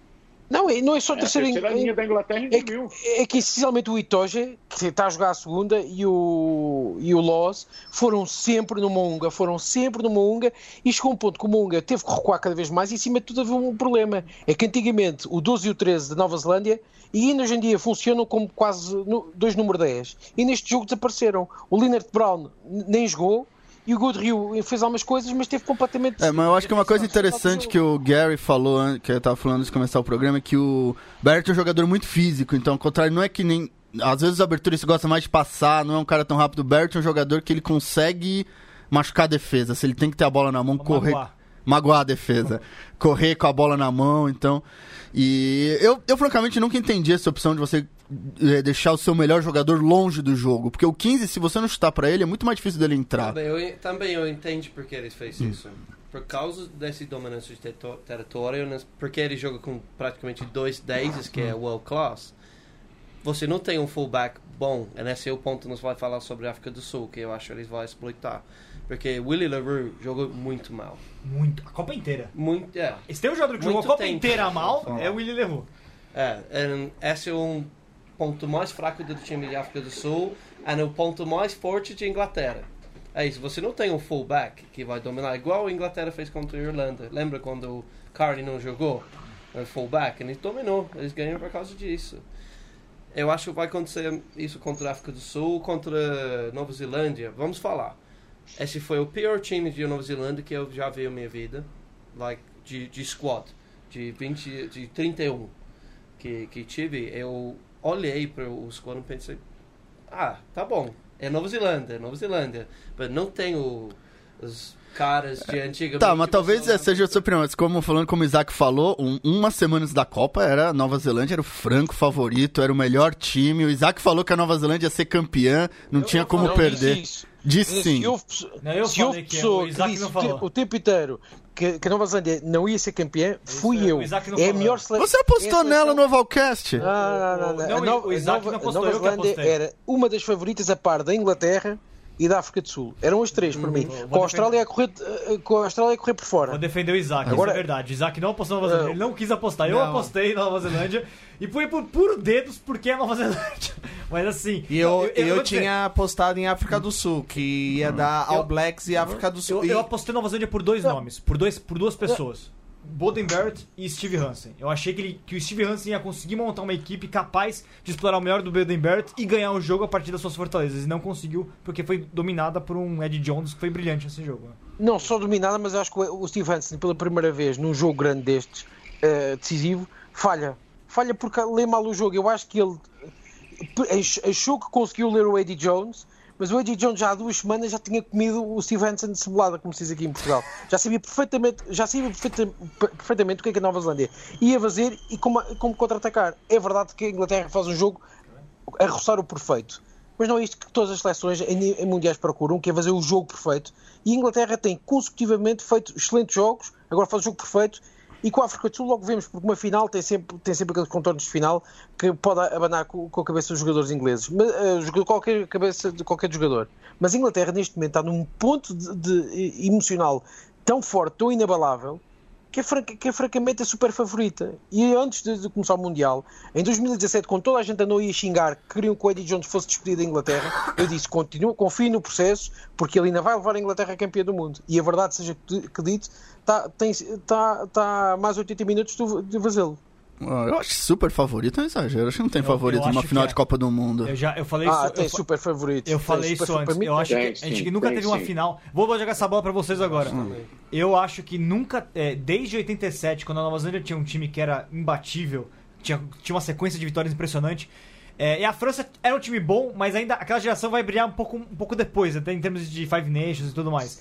Não, não é só É, a a terceira, terceira linha da Inglaterra é que, é que essencialmente o Itoge, que está a jogar a segunda, e o, e o Loz foram sempre no Monga, foram sempre no Monga, e chegou um ponto que o Monga teve que recuar cada vez mais, e acima de tudo havia um problema. É que antigamente o 12 e o 13 de Nova Zelândia, e ainda hoje em dia funcionam como quase no- dois número 10. E neste jogo desapareceram. O Leonard Brown nem jogou, e o Goodrill fez algumas coisas, mas teve completamente. É, mas eu acho que uma coisa interessante que o Gary falou, que eu tava falando antes de começar o programa, é que o Barrett é um jogador muito físico, então ao contrário, não é que nem. Às vezes o abertura se gosta mais de passar, não é um cara tão rápido. O Barrett é um jogador que ele consegue machucar a defesa. Se ele tem que ter a bola na mão, correr. magoar. Magoar a defesa. Correr com a bola na mão, então. E eu, eu francamente nunca entendi essa opção de você eh, deixar o seu melhor jogador longe do jogo. Porque o 15, se você não chutar pra ele, é muito mais difícil dele entrar. Também eu, também eu entendo porque ele fez isso. Por causa dessa dominância de território, né, porque ele joga com praticamente dois 10 que é world class, você não tem um fullback bom. E nesse é o ponto que nós vamos falar sobre a África do Sul, que eu acho que eles vão exploitar. Porque Willie LaRue jogou muito mal. Muito. A Copa inteira. Muito, é. Se tem um jogador que jogou a Muito Copa tempo. inteira mal, é o Willie Leroux. É, and esse é um ponto mais fraco do time de África do Sul e o ponto mais forte de Inglaterra. É isso, você não tem um fullback que vai dominar, igual a Inglaterra fez contra a Irlanda. Lembra quando o Carney não jogou? O fullback, ele dominou, eles ganharam por causa disso. Eu acho que vai acontecer isso contra a África do Sul, contra a Nova Zelândia. Vamos falar. Esse foi o pior time de Nova Zelândia que eu já vi na minha vida. Like, de, de squad. De, 20, de 31 que, que tive. Eu olhei para o squad e pensei... Ah, tá bom. É Nova Zelândia, é Nova Zelândia. Mas não tem o, os caras de antigamente. Tá, mas talvez você é, seja a sua opinião. Mas como falando como o Isaac falou, um, uma semana antes da Copa era a Nova Zelândia, era o franco favorito, era o melhor time. O Isaac falou que a Nova Zelândia ia ser campeã, não Eu- tinha eu como Não perder. disse sim. Não, eu se falei houve que pessoa o Isaac disse não o, falou. o tempo inteiro que, que a Nova Zelândia não ia ser campeã, fui Isso, eu. É a melhor seleção. Você apostou é a nela no Ovalcast? Não, não, não, não. Não, não a Nova Zelândia apostei. era uma das favoritas a par da Inglaterra e da África do Sul. Eram as três para mim. vou Com a, Austrália a correr, eh, com a Austrália a correr por fora. Vou defender o Isaac, Agora- isso é verdade. Isaac não apostou na Nova Zelândia, ele não quis apostar. Eu Não. apostei na Nova Zelândia e fui por puro dedos porque é Nova *laughs* Zelândia. Mas assim. E eu, eu, vou dizer, tinha apostado em África do Sul, que ia dar All Blacks e África do Sul. Eu, E- eu apostei na Nova Zelândia por dois nomes, por, dois, por duas pessoas. Boden Barrett e Steve Hansen. Eu achei que, ele, que o Steve Hansen ia conseguir montar uma equipe capaz de explorar o melhor do Boden Barrett e ganhar o jogo a partir das suas fortalezas. E não conseguiu, porque foi dominada por um Ed Jones que foi brilhante nesse jogo. Não só dominada, mas acho que o Steve Hansen, pela primeira vez num jogo grande destes, eh, decisivo, falha. Falha porque lê mal o jogo. Eu acho que ele ach- achou que conseguiu ler o Eddie Jones, mas o Eddie Jones já há duas semanas já tinha comido o Steve Hansen de cebolada, como se diz aqui em Portugal. Já sabia perfeitamente, já sabia perfeita- perfeitamente o que é que a Nova Zelândia ia fazer e como, como contra-atacar. É verdade que a Inglaterra faz um jogo a roçar o perfeito. Mas não é isto que todas as seleções em mundiais procuram, que é fazer o jogo perfeito. E a Inglaterra tem consecutivamente feito excelentes jogos, agora faz o jogo perfeito. E com a África do Sul logo vemos, porque uma final tem sempre, tem sempre aqueles contornos de final que pode abanar com, com a cabeça dos jogadores ingleses. Mas, jogador- qualquer cabeça de qualquer jogador. Mas a Inglaterra neste momento está num ponto de, de- emocional tão forte, tão inabalável, que é, franca- que é francamente a super favorita. E antes de, de começar o Mundial, em 2017, quando toda a gente andou a xingar que queriam que o Eddie Jones fosse despedido da Inglaterra, eu disse: continuo, confio no processo, porque ele ainda vai levar a Inglaterra a campeã do mundo. E a verdade seja que dito, está tá, tá mais 80 minutos de, de fazê-lo. Ah, Eu acho super favorito, é um exagero. Acho que não tem Eu- favorito eu numa acho final que é. de Copa do Mundo. Eu já eu falei Ah, isso. tem eu super favorito. Eu falei isso antes. Para Eu acho que Tem, a gente sim, nunca tem, teve uma sim. final. Vou jogar essa bola pra vocês agora. Eu acho que nunca, é, desde 87, quando a Nova Zelândia tinha um time que era imbatível, tinha, tinha uma sequência de vitórias impressionante. É, e a França era um time bom, mas ainda aquela geração vai brilhar um pouco, um pouco depois, até em termos de Five Nations e tudo mais.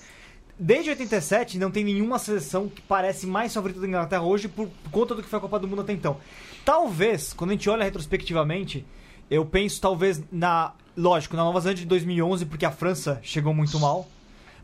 Desde 87, não tem nenhuma seleção que parece mais favorita da Inglaterra hoje por conta do que foi a Copa do Mundo até então. Talvez, quando a gente olha retrospectivamente, eu penso talvez na. Lógico, na Nova Zelândia de 2011, porque a França chegou muito mal.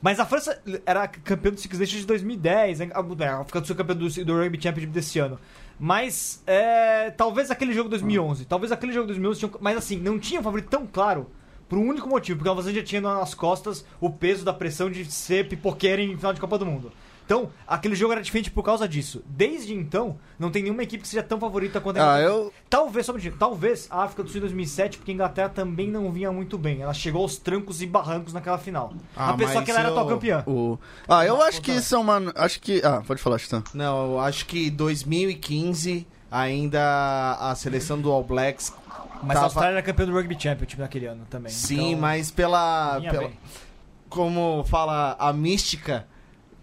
Mas a França era campeã do Six Nations de 2010, né? a a África do campeã do, do Rugby Championship desse ano. Mas é, talvez aquele jogo de 2011, talvez aquele jogo de 2011, tinha, mas assim, não tinha um favorito tão claro por um único motivo, porque a Nova Zelândia tinha nas costas o peso da pressão de ser pipoqueira em final de Copa do Mundo. Então, aquele jogo era diferente por causa disso. Desde então, não tem nenhuma equipe que seja tão favorita quanto a Ah, Inglaterra. eu. Talvez, só um minutinho, talvez a África do Sul em 2007, porque a Inglaterra também não vinha muito bem. Ela chegou aos trancos e barrancos naquela final. Ah, a pessoa que ela era eu- atual campeã. O... Ah, eu acho que isso é uma. Acho que. Ah, pode falar, Stan. Não, eu acho que 2015 ainda a seleção do All Blacks Mas tava- a Austrália era campeã do Rugby Championship naquele ano também. Sim, Então, mas pela, pela como fala a mística,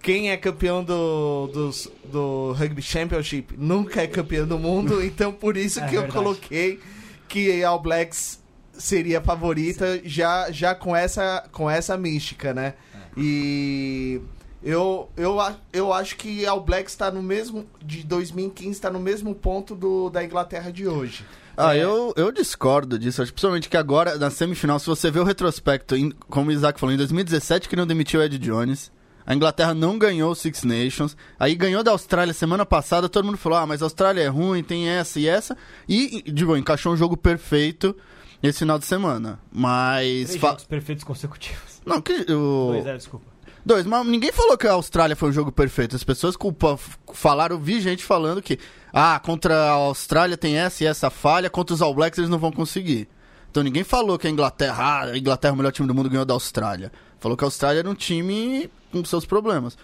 quem é campeão do, dos- do Rugby Championship nunca é campeão do mundo, *laughs* então por isso É que eu verdade. coloquei que a All Blacks seria a favorita já, já com, essa, com essa mística, né? É. E eu, eu, eu acho que a All Blacks está no mesmo, de 2015, está no mesmo ponto do, da Inglaterra de hoje. Ah, eu, eu discordo disso. Acho principalmente que agora, na semifinal, se você vê o retrospecto, em- como o Isaac falou, em 2017 que não demitiu o Ed Jones. A Inglaterra não ganhou o Six Nations. Aí ganhou da Austrália semana passada. Todo mundo falou: ah, mas a Austrália é ruim, tem essa e essa. E, digo, encaixou um jogo perfeito esse final de semana. Mas. Três jogos perfeitos consecutivos. Não, que. O... Dois, é, desculpa. Dois, mas ninguém falou que a Austrália foi um jogo perfeito. As pessoas culpa, falaram, vi gente falando que, ah, contra a Austrália tem essa e essa falha, contra os All Blacks eles não vão conseguir. Então ninguém falou que a Inglaterra, ah, a Inglaterra é o melhor time do mundo ganhou da Austrália. Falou que a Austrália era um time com seus problemas.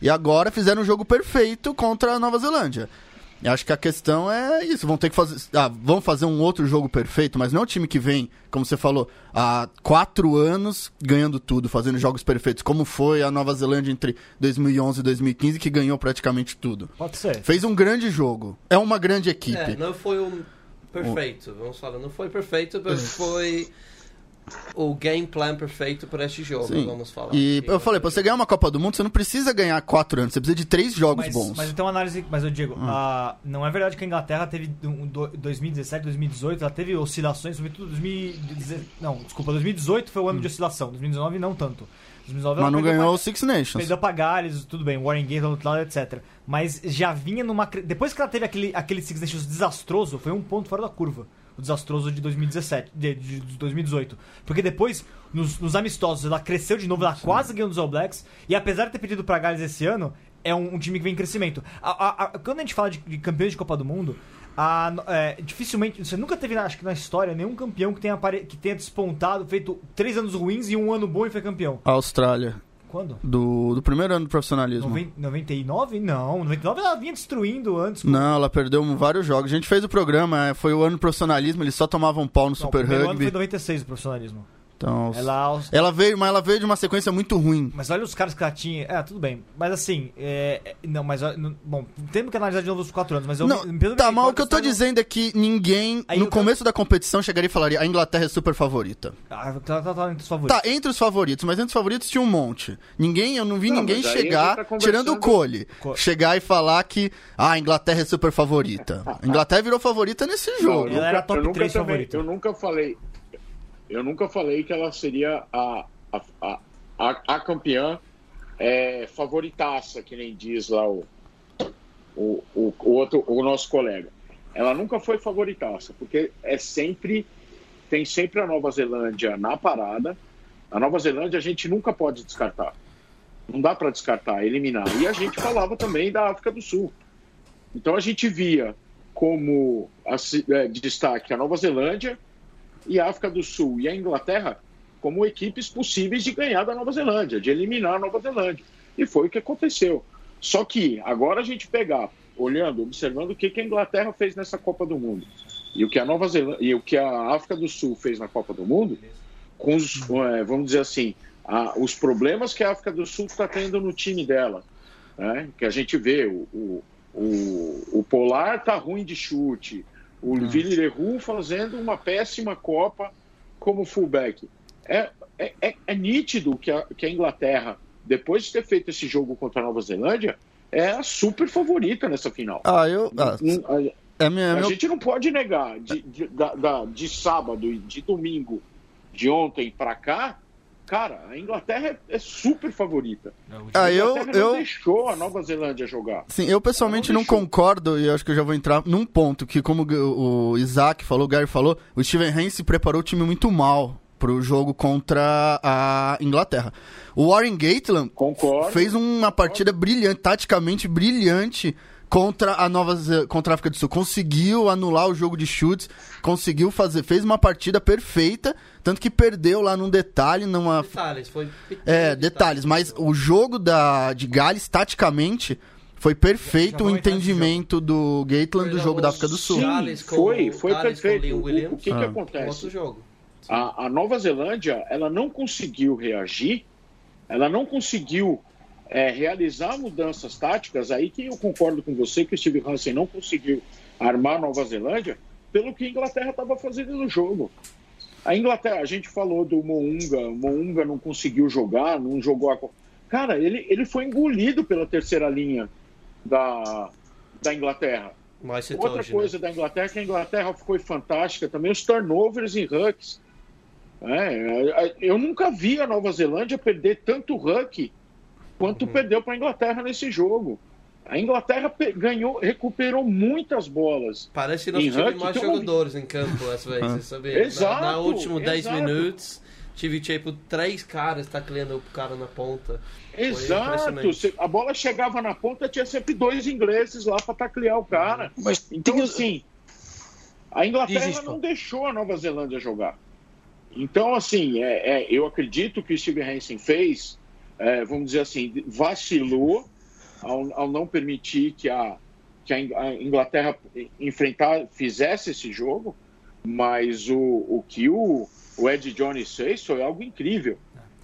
E agora fizeram um jogo perfeito contra a Nova Zelândia. E acho que a questão é isso. Vão ter que fazer. Ah, vão fazer um outro jogo perfeito, mas não é o time que vem, como você falou, há quatro anos ganhando tudo, fazendo jogos perfeitos, como foi a Nova Zelândia entre 2011 e 2015, que ganhou praticamente tudo. Pode ser. Fez um grande jogo. É uma grande equipe. É, não foi um perfeito, vamos falar. Não foi perfeito, mas *laughs* foi o game plan perfeito para este jogo, Sim. vamos falar. E eu falei, pra você ganhar uma Copa do Mundo, você não precisa ganhar quatro anos, você precisa de três jogos Mas, bons. mas então análise. Mas eu digo, Hum. a- não é verdade que a Inglaterra teve um, do- 2017, 2018, ela teve oscilações, sobretudo 2017. Não, desculpa, 2018 foi o ano de oscilação, 2019 não tanto. 2019 Hum. Mas ela não ganhou pra- o Six Nations. Perdeu pra Gales, tudo bem, Warren Gate do outro lado, etc. Mas já vinha numa. Depois que ela teve aquele, aquele Six Nations desastroso, foi um ponto fora da curva. O desastroso de 2017, de, de, de 2018. Porque depois, nos, nos amistosos, ela cresceu de novo, ela quase ganhou dos All Blacks. E apesar de ter perdido pra Gales esse ano, é um, um time que vem em crescimento. A- a- a- quando a gente fala de, de campeões de Copa do Mundo, a- é, dificilmente. Você nunca teve, acho que na história, nenhum campeão que tenha, apare- que tenha despontado, feito três anos ruins e um ano bom e foi campeão. A Austrália, Quando? do, do primeiro ano do profissionalismo. Noven- 99? Não, 99 ela vinha destruindo antes. Não, ela perdeu vários jogos. A gente fez o programa, é, foi o ano do profissionalismo, eles só tomavam pau no Não, Super o primeiro ano Rugby. foi 96 o profissionalismo. Então, Ela, ela veio, mas ela veio de uma sequência muito ruim. mas olha os caras que ela tinha. É, tudo bem. Mas assim, é, é, não, mas não- bom, temos que analisar de novo os 4 anos, mas eu Não, me- tá, mas o que eu tô dizendo é que ninguém, Aí no começo da competição, chegaria e falaria a Inglaterra é super favorita. Ah, tá, tá, tá entre os favoritos. Tá, entre os favoritos, mas entre os favoritos tinha um monte. Ninguém, eu não vi Não, ninguém chegar, tá tirando o Cole, Co- chegar e falar que ah, a Inglaterra é super favorita. *laughs* A Inglaterra virou favorita nesse jogo. Ela era top eu nunca três também- favorita. Eu nunca falei. Eu nunca falei que ela seria a, a, a, a, campeã é, favoritaça, que nem diz lá o, o, o, outro, o nosso colega. Ela nunca foi favoritaça, porque é sempre. Tem sempre a Nova Zelândia na parada. A Nova Zelândia a gente nunca pode descartar. Não dá para descartar, eliminar. E a gente falava também da África do Sul. Então a gente via como a ci- eh, destaque a Nova Zelândia e a África do Sul e a Inglaterra como equipes possíveis de ganhar da Nova Zelândia, de eliminar a Nova Zelândia. E foi o que aconteceu. Só que agora a gente pegar, olhando, observando o que, que a Inglaterra fez nessa Copa do Mundo e o que a Nova Zelândia e o que a África do Sul fez na Copa do Mundo, com os, eh, vamos dizer assim, a- os problemas que a África do Sul está tendo no time dela, né? que a gente vê o, o, o, o Polar tá ruim de chute, O Vili Leroux fazendo uma péssima Copa como fullback. É, é, é, é nítido que a, que a Inglaterra, depois de ter feito esse jogo contra a Nova Zelândia, é a super favorita nessa final. Ah, eu. Ah, Hum, a- é minha, a meu- gente não pode negar de, de, da- da- de sábado e de domingo de ontem pra cá, cara, a Inglaterra é, é super favorita. Ah, a eu, Inglaterra não eu, deixou a Nova Zelândia jogar. Sim, eu pessoalmente Não não concordo, e acho que eu já vou entrar num ponto, que como o o Isaac falou, o Gary falou, o Steven Hance preparou o time muito mal pro jogo contra a Inglaterra. O Warren Gatland Concordo. fez uma partida brilhante, taticamente brilhante contra a Nova contra a África do Sul. Conseguiu anular o jogo de chutes, conseguiu fazer, fez uma partida perfeita, tanto que perdeu lá num detalhe, numa Detalhes, foi pequeno é, detalhe. detalhes, mas o jogo da, de Gales, taticamente, foi perfeito o nesse entendimento do Gatland do jogo da África do Sul. Sim, foi, foi perfeito. O, o que, que Ah. acontece? Outro jogo. A, a Nova Zelândia, ela não conseguiu reagir, ela não conseguiu é, realizar mudanças táticas, aí que eu concordo com você que o Steve Hansen não conseguiu armar a Nova Zelândia pelo que a Inglaterra estava fazendo no jogo. A Inglaterra, a gente falou do Mounga, o Mounga não conseguiu jogar, não jogou a... Cara, ele, ele foi engolido pela terceira linha da, da Inglaterra. Outra hoje, coisa da Inglaterra, que a Inglaterra foi fantástica também, os turnovers em rucks. É, eu nunca vi a Nova Zelândia perder tanto ruck quanto Uhum. perdeu para a Inglaterra nesse jogo. A Inglaterra ganhou, recuperou muitas bolas. Parece que nós Em tivemos mais jogadores em campo às *laughs* vezes, sabia? Exato, Na, na últimos 10 exato. minutos, tive tipo três caras tacleando o cara na ponta. Exato. A bola chegava na ponta, tinha sempre dois ingleses lá para taclear o cara. Mas Então, assim, a Inglaterra não deixou a Nova Zelândia jogar. Então, assim, é, é, eu acredito que o Steve Hansen fez, é, vamos dizer assim, vacilou ao, ao não permitir que a, que a In- a Inglaterra enfrentar, fizesse esse jogo, mas o, o que o, o Ed Jones fez foi algo incrível.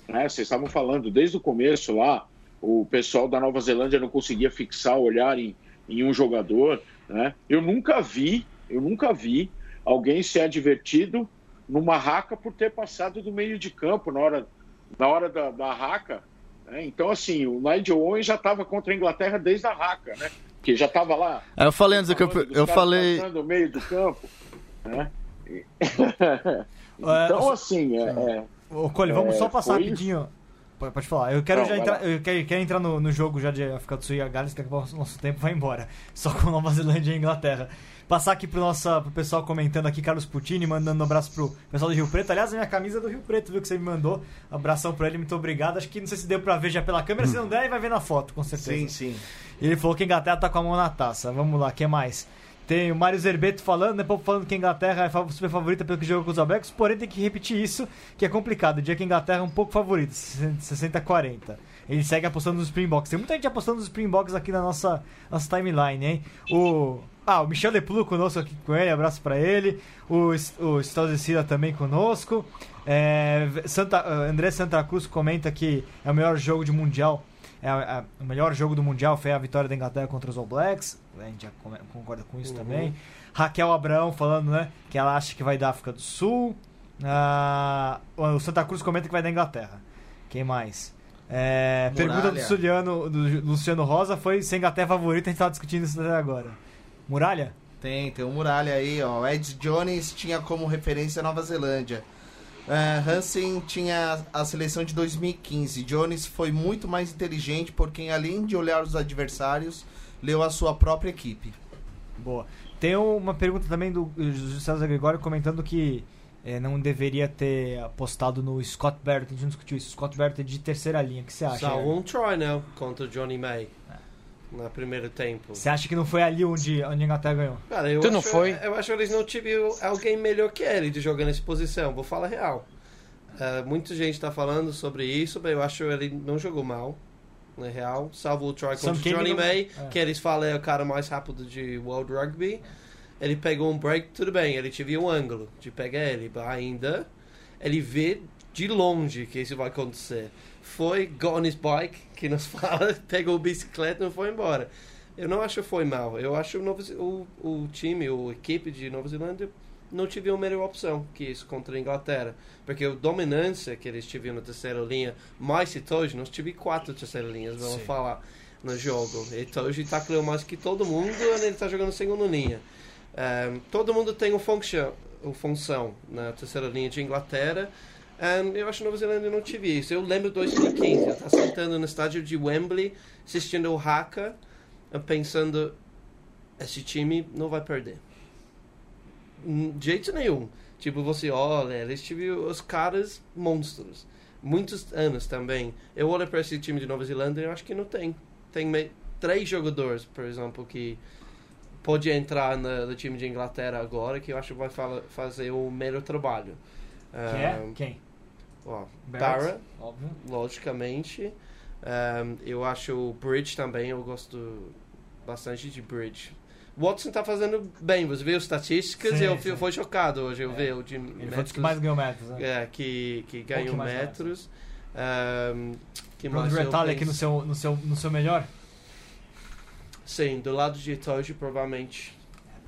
Né? Vocês estavam falando desde o começo lá, o pessoal da Nova Zelândia não conseguia fixar o olhar em, em um jogador. Né? Eu nunca vi, eu nunca vi alguém ser advertido numa raca por ter passado do meio de campo na hora, na hora da, da raca. Né? Então, assim, o Nigel Owen já estava contra a Inglaterra desde a raca, né? Que já estava lá. Aí eu falei antes que eu, eu falei. no meio do campo. Né? *laughs* É, então, assim, é, é, Ô, Cole, vamos É, só passar rapidinho. Pode pode falar. Eu quero Não, já entrar, eu quero, quero entrar no, no jogo já de África do Sul e a Gales, daqui a pouco o nosso tempo vai embora. *laughs* Só com Nova Zelândia e Inglaterra. Passar aqui pro, nossa, pro pessoal comentando aqui, Carlos Putini, mandando um abraço pro pessoal do Rio Preto. Aliás, a minha camisa é do Rio Preto, viu, que você me mandou. Abração pra ele, muito obrigado. Acho que não sei se deu pra ver já pela câmera, se não der, vai ver na foto, com certeza. Sim, sim. Ele falou que a Inglaterra tá com a mão na taça. Vamos lá, o que mais? Tem o Mário Zerbeto falando, né? Povo falando que a Inglaterra é super favorita pelo que jogou com os All Blacks, porém tem que repetir isso, que é complicado. O dia que a Inglaterra é um pouco favorita, 60-40. Ele segue apostando nos Springboks. Tem muita gente apostando nos Springboks aqui na nossa, nossa timeline, hein? O. Ah, o Michel Leplu conosco aqui com ele, abraço pra ele. O, o Stausicida também conosco. É, Santa, André Santa Cruz comenta que é o melhor jogo de Mundial é, é, o melhor jogo do Mundial foi a vitória da Inglaterra contra os All Blacks. A gente já concorda com isso Uhum. também. Raquel Abraão falando, né? Que ela acha que vai dar África do Sul. Ah, o Santa Cruz comenta que vai dar Inglaterra. Quem mais? É, pergunta do, Juliano, do Luciano Rosa foi se a Inglaterra é favorita, a gente tava discutindo isso até agora. Muralha? Tem, tem um muralha aí, ó. Ed Jones tinha como referência a Nova Zelândia. É, Hansen tinha a seleção de 2015. Jones foi muito mais inteligente porque, além de olhar os adversários, leu a sua própria equipe. Boa. Tem uma pergunta também do José César Gregório comentando que eh, não deveria ter apostado no Scott Barrett. A gente não discutiu isso. Scott Barrett é de terceira linha. O que você acha? Só um try now contra o Johnny May. No primeiro tempo. Você acha que não foi ali onde, onde a Inglaterra ganhou? Cara, eu Tu acho, não foi? Eu acho que eles não tiveram alguém melhor que ele de jogar nessa posição. Vou falar real. Uh, muita gente está falando sobre isso, mas eu acho que ele não jogou mal. Na real, salvo o try contra Johnny não- May, é. que eles falam é o cara mais rápido de World Rugby. Ele pegou um break, tudo bem, ele teve um ângulo de pegar ele, mas ainda ele vê de longe que isso vai acontecer. Foi, got on his bike, que nos fala, *laughs* pegou o bicicleta e foi embora. Eu não acho que foi mal. Eu acho o, Novo, o, o time, a equipe de Nova Zelândia não tive uma melhor opção que isso contra a Inglaterra. Porque a dominância que eles tiveram na terceira linha, mais Itoji, nós tivemos quatro terceiras linhas, vamos Sim. falar, no jogo. Itoji tacleou mais que todo mundo ele está jogando segunda linha. Um, todo mundo tem uma função, uma função na terceira linha de Inglaterra. Um, eu acho que Nova Zelândia não tive isso. Eu lembro de 2015, eu estava sentando no estádio de Wembley, assistindo o Haka, pensando, esse time não vai perder. De jeito nenhum. Tipo, você olha, eles tiveram os caras monstros. Muitos anos também. Eu olho para esse time de Nova Zelândia e acho que não tem. Tem me- três jogadores, por exemplo, que pode entrar no time de Inglaterra agora, que eu acho que vai fazer o melhor trabalho. Que é? Quem? ó, Barrett, Barra, Óbvio. logicamente. Um, eu acho o Bridge também, eu gosto bastante de Bridge. Watson tá fazendo bem, você viu as estatísticas Sim, e eu sim. fui foi chocado hoje, eu É. vi o de Ele foi metros, que mais ganhou metros, né? é, que, que ganhou mais metros. Um, que mais Retalho aqui no seu, no, seu, no seu melhor? Sim, do lado de Itoji, provavelmente.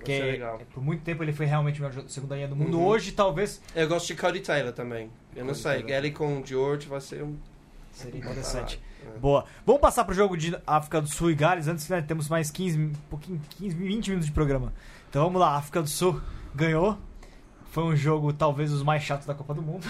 Porque legal. por muito tempo ele foi realmente o melhor jogador- segunda linha do mundo. Uhum. Hoje, talvez, Eu gosto de Cody Taylor também. Eu não Cody sei, Taylor. ele com o George vai ser um. seria interessante. É. Boa. Vamos passar pro jogo de África do Sul e Gales. Antes, né, temos mais 15, um pouquinho, 15, 20 minutos de programa. Então vamos lá. África do Sul ganhou. Foi um jogo, talvez, os mais chatos da Copa do Mundo.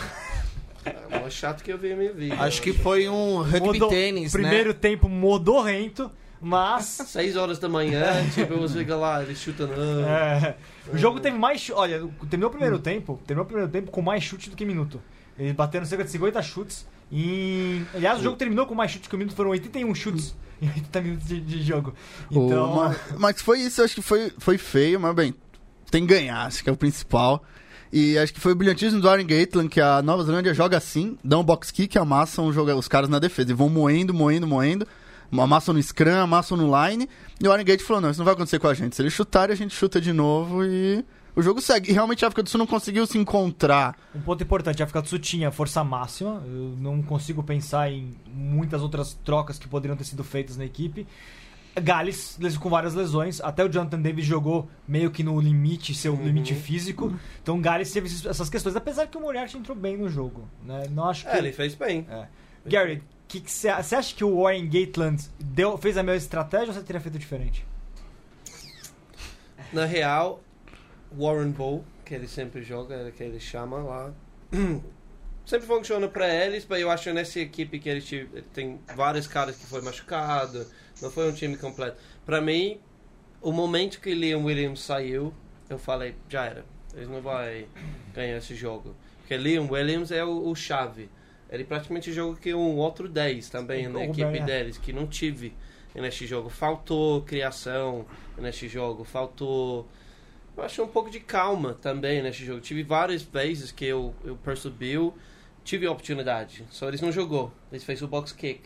É o mais chato que eu vi na minha vida. Acho que foi um rugby Modor- tênis, Primeiro né? tempo modorrento, mas. *laughs* Seis horas da manhã, tipo, você fica lá, ele chuta no. é, o jogo teve mais. Olha, terminou o primeiro tempo. Terminou o primeiro tempo com mais chute do que minuto. Eles bateram cerca de 50 chutes. E. Aliás, o jogo terminou com mais chutes que o minuto. Foram 81 chutes em 80 minutos de, de jogo. Então. O- mas, mas foi isso, acho que foi, foi feio, mas bem, tem que ganhar, acho que é o principal. E acho que foi o brilhantismo do Aaron Gatland, que a Nova Zelândia joga assim, dão um box kick, amassam os caras na defesa e vão moendo, moendo, moendo. Amassam no scrum, amassam no line. E o Aaron Gate falou: não, isso não vai acontecer com a gente. Se eles chutarem, a gente chuta de novo e o jogo segue. E realmente a África do Sul não conseguiu se encontrar. Um ponto importante, a África do Sul tinha força máxima. Eu não consigo pensar em muitas outras trocas que poderiam ter sido feitas na equipe. Gales les- com várias lesões. Até o Jonathan Davis jogou meio que no limite, seu limite físico. Então Gales teve essas questões. Apesar que o Moriarty entrou bem no jogo. Né? Não acho que. É, ele fez bem. É. Gary, você acha que o Warren Gatland deu, fez a mesma estratégia ou você teria feito diferente? Na real, Warren Bull, que ele sempre joga, que ele chama lá, *clears throat* sempre funciona pra eles, mas eu acho que nessa equipe que ele tem vários caras que foi machucado, não foi um time completo. Pra mim, o momento que Liam Williams saiu, eu falei, já era, eles não vão ganhar esse jogo. Porque Liam Williams é o, o chave. Ele praticamente joga que um outro 10 também Sim, na equipe é. deles, que não tive neste jogo. Faltou criação neste jogo, faltou. Eu acho um pouco de calma também neste jogo. Tive várias vezes que eu, eu percebi, tive a oportunidade, só eles não jogou. Eles fez o box kick,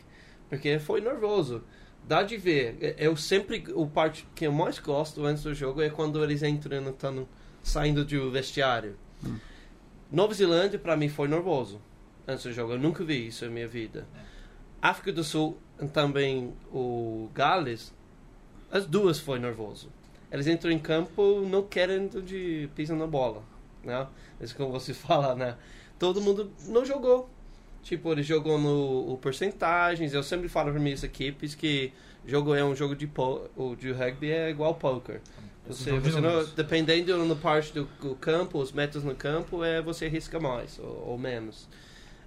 porque foi nervoso. Dá de ver. Eu sempre, o parte que eu mais gosto antes do jogo é quando eles entram, e estão saindo do vestiário. Nova Zelândia, para mim, foi nervoso antes do jogo. Eu nunca vi isso na minha vida. África do Sul, também o Gales, as duas foi nervoso. Eles entram em campo não querendo de pisar na bola, né? Isso como você fala, né? Todo mundo não jogou. Tipo, eles jogam no porcentagens. Eu sempre falo para minhas equipes que jogo é um jogo de po o de rugby é igual poker. Você, você não, dependendo da parte do, do campo, os metas no campo, é você arrisca mais ou, ou menos.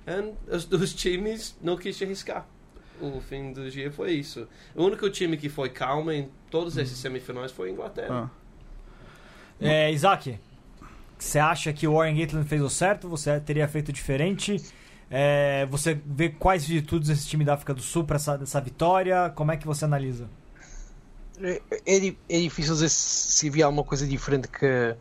E os dois times não quis arriscar. O fim do dia foi isso. O único time que foi calmo em todos esses semifinais foi a Inglaterra. Ah. É, Isaac, você acha que o Warren Gatland fez o certo? Você teria feito diferente? É, você vê quais virtudes esse time da África do Sul para essa, essa vitória? Como é que você analisa? É, é é difícil dizer se, se havia alguma coisa diferente que,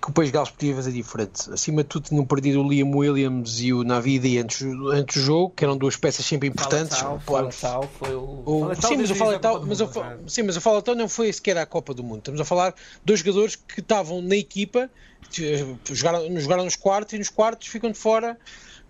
que o País de Gales podia fazer diferente. Acima de tudo, tinham perdido o Liam Williams e o Navidi antes, antes do jogo, que eram duas peças sempre importantes. Faletau, Faletau foi o... sim, mas o Faletau, mas o sim, mas o Faletau não foi sequer à Copa do Mundo. Estamos a falar de dois jogadores que estavam na equipa, que jogaram, jogaram nos quartos e nos quartos ficam de fora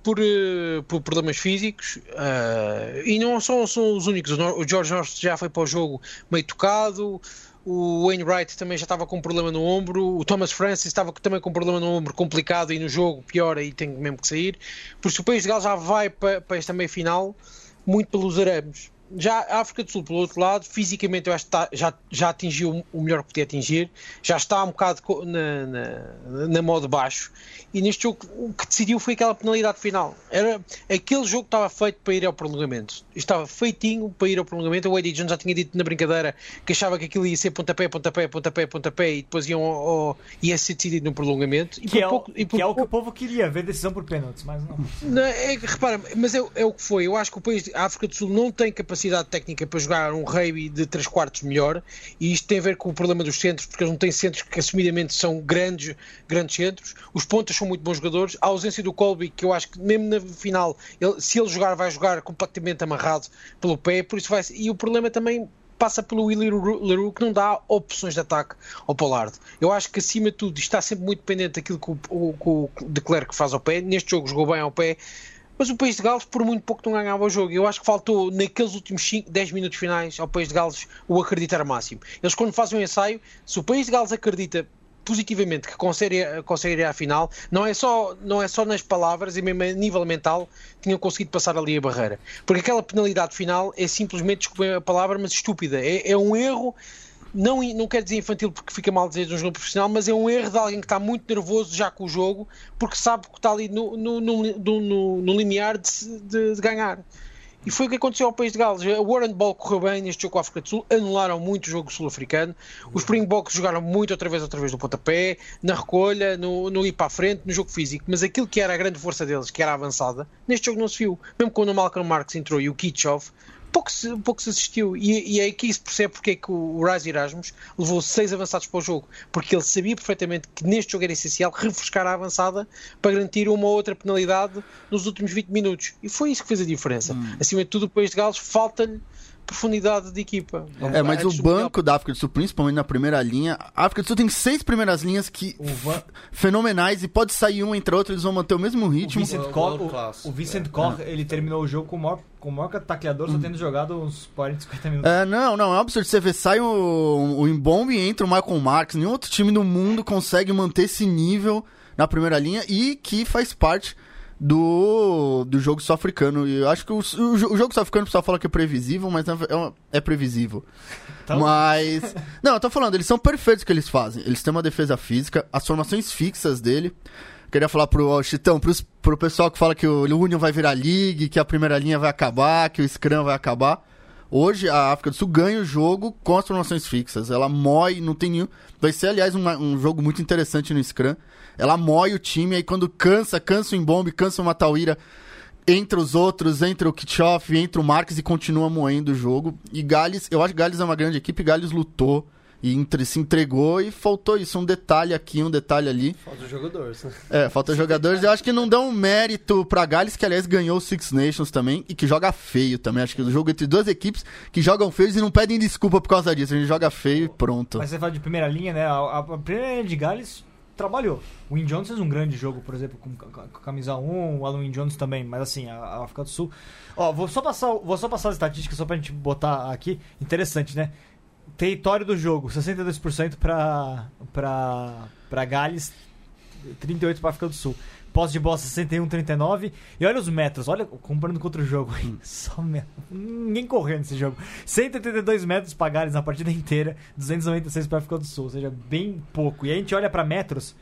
por, eh, por problemas físicos eh, e não são, são os únicos. O George North já foi para o jogo meio tocado. O Wainwright também já estava com um problema no ombro. O Thomas Francis estava também com um problema no ombro complicado e no jogo pior, aí tem mesmo que sair. Por isso o País de Gales já vai para, para esta meia final muito pelos arames. Já a África do Sul, pelo outro lado, fisicamente eu acho que está- já, já atingiu o melhor que podia atingir, já está um bocado na, na, na modo baixo. E neste jogo o que decidiu foi aquela penalidade final. Era aquele jogo que estava feito para ir ao prolongamento. Estava feitinho para ir ao prolongamento. O Eddie Jones já tinha dito na brincadeira que achava que aquilo ia ser pontapé, pontapé, pontapé, pontapé e depois iam ao, ao- ia ser decidido no prolongamento. E Que, é, o, pouco- e por que é o que o povo queria, ver decisão por pênaltis, mas não. não, é, repara, mas é, é o que foi. Eu acho que o país, a África do Sul, não tem capacidade técnica para jogar um rugby de 3 quartos melhor. E isto tem a ver com o problema dos centros, porque eles não têm centros que assumidamente são grandes, grandes centros. Os pontas são muito bons jogadores. A ausência do Colby, que eu acho que mesmo na final, ele- se ele jogar, vai jogar completamente amarrado pelo pé. Por isso vai E o problema também passa pelo Willy Leroux que não dá opções de ataque ao Pollard. Eu acho que acima de tudo está sempre muito dependente daquilo que o, o, o de Klerk faz ao pé. Neste jogo jogou bem ao pé, mas o País de Gales por muito pouco não ganhava o jogo. Eu acho que faltou naqueles últimos 5, 10 minutos finais ao País de Gales o acreditar máximo. Eles quando fazem um ensaio, se o País de Gales acredita positivamente que consegue, consegue ir à final, não é, só, não é só nas palavras e mesmo a nível mental tinham conseguido passar ali a barreira. Porque aquela penalidade final é simplesmente, desculpem a palavra, mas estúpida. É, é um erro, não, não quero dizer infantil porque fica mal dizer de um jogo profissional, mas é um erro de alguém que está muito nervoso já com o jogo porque sabe que está ali no, no, no, no, no limiar de, de- de ganhar. E foi o que aconteceu ao País de Gales. A Warren Ball correu bem neste jogo com a África do Sul, anularam muito o jogo sul-africano. Os Springboks jogaram muito outra vez, outra vez do pontapé, na recolha, no, no ir para a frente, no jogo físico. Mas aquilo que era a grande força deles, que era a avançada, neste jogo não se viu. Mesmo quando o Malcolm Marx entrou e o Kitchov, pouco se, pouco se assistiu. E, e é aqui se percebe porque é que o Rise Erasmus levou seis avançados para o jogo. Porque ele sabia perfeitamente que neste jogo era essencial refrescar a avançada para garantir uma ou outra penalidade nos últimos 20 minutos. E foi isso que fez a diferença. Acima de tudo, o País de Gales falta-lhe profundidade de equipa. É, mas o Antes do banco da África do Sul, principalmente na primeira linha, a África do Sul tem seis primeiras linhas que O Van- fenomenais e pode sair uma entre outra, eles vão manter o mesmo O ritmo. Vincent World Koch, o, o Vincent Koch, ele terminou o jogo com o maior, com o maior tacleador, só tendo jogado uns 40, 50 minutos. É, não, não, é um absurdo. Você vê, sai o, o Embombe e entra o Michael Marks. Nenhum outro time no mundo consegue manter esse nível na primeira linha e que faz parte do, do jogo sul-africano. E eu acho que o, o, o jogo sul-africano o pessoal fala que é previsível, mas é, é uma- é previsível. Então- Mas. *laughs* Não, eu tô falando, eles são perfeitos o que eles fazem. Eles têm uma defesa física, as formações fixas dele. Queria falar pro Chitão, pros, pro pessoal que fala que o Union vai virar League, que a primeira linha vai acabar, que o Scrum vai acabar. Hoje a África do Sul ganha o jogo com as formações fixas. Ela mói, não tem nenhum. Vai ser, aliás, uma- um jogo muito interessante no Scrum. Ela mói o time, aí quando cansa, cansa o Embombe, cansa o Matauíra, entra os outros, entra o Kitchoff, entra o Marques e continua moendo o jogo. E Gales, eu acho que Gales é uma grande equipe, Gales lutou e entre- se entregou e faltou isso, um detalhe aqui, um detalhe ali. Falta o jogador. né? É, falta jogadores. Eu acho que não dão mérito pra Gales, que aliás ganhou o Six Nations também e que joga feio também. Acho que o jogo entre duas equipes que jogam feios e não pedem desculpa por causa disso. A gente joga feio e pronto. Mas você fala de primeira linha, né? A, a primeira linha de Gales trabalhou. O Win Jones fez um grande jogo, por exemplo, com, com- camisa 1, o Alan Jones também, mas assim, a, a África do Sul. Ó, vou só passar, vou só passar as estatísticas só pra gente botar aqui. Interessante, né? Território do jogo, 62% pra, pra, pra Gales, 38% pra África do Sul. Posse de bola 61, 39. E olha os metros, olha, comparando com outro jogo. hein? *laughs* Só Ninguém correu nesse jogo. 182 metros pra Gales na partida inteira, 296 pra África do Sul, ou seja, bem pouco. E aí a gente olha pra metros,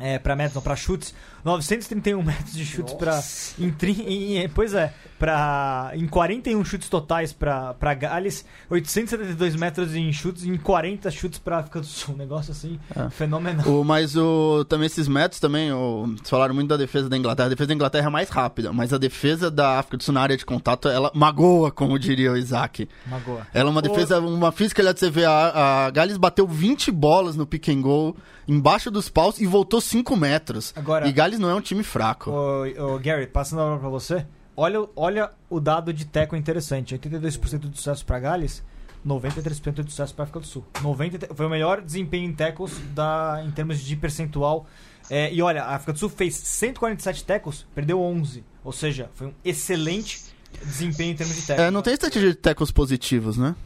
é, pra metros, não, pra chutes, 931 metros de chutes pra. Em, em- em- pois é, pra, em 41 chutes totais pra, pra Gales, 872 metros em chutes, em 40 chutes pra África do Sul. Um negócio assim, É. fenomenal. O, mas o, também esses metros também, o, vocês falaram muito da defesa da Inglaterra. A defesa da Inglaterra é mais rápida, mas a defesa da África do Sul na área de contato, ela magoa, como diria o Isaac. Magoa. Ela é uma defesa, uma física ali de você ver. A, a Gales bateu 20 bolas no pick and goal, embaixo dos paus e voltou 5 metros. Agora- E Gales não é um time fraco. Ô, ô, Gary, passando a bola pra você. Olha, olha o dado de teco interessante. 82% de sucesso pra Gales, 93% de sucesso pra África do Sul. 90, foi o melhor desempenho em tackles da, em termos de percentual É, e olha, a África do Sul fez 147 tackles, perdeu 11. Ou seja, foi um excelente desempenho em termos de tackles. É, não tem estatística de tackles positivos, né?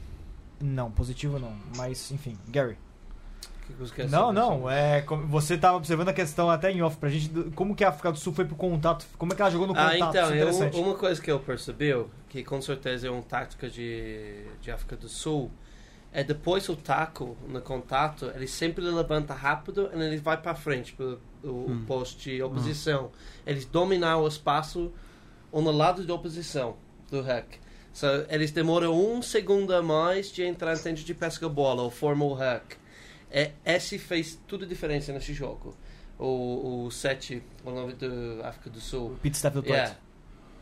Não, positivo não. Mas, enfim, Gary. O que você quer Não, não. É, como- você tava observando a questão até em off pra gente. Como que a África do Sul foi pro contato? Como é que ela jogou no contato? Ah, então, é eu- uma coisa que eu percebi, que com certeza é uma tática de, de África do Sul, é depois o taco no contato, ele sempre levanta rápido e ele vai para frente pro o, o posto de oposição. Eles dominam o espaço no lado de oposição do hack. So, eles demoram um segundo a mais de entrar em tende de pesca bola, ou formal hack. É, esse fez tudo diferença nesse jogo. O, o 7, o nome do África do Sul, Pete Stafford Yeah.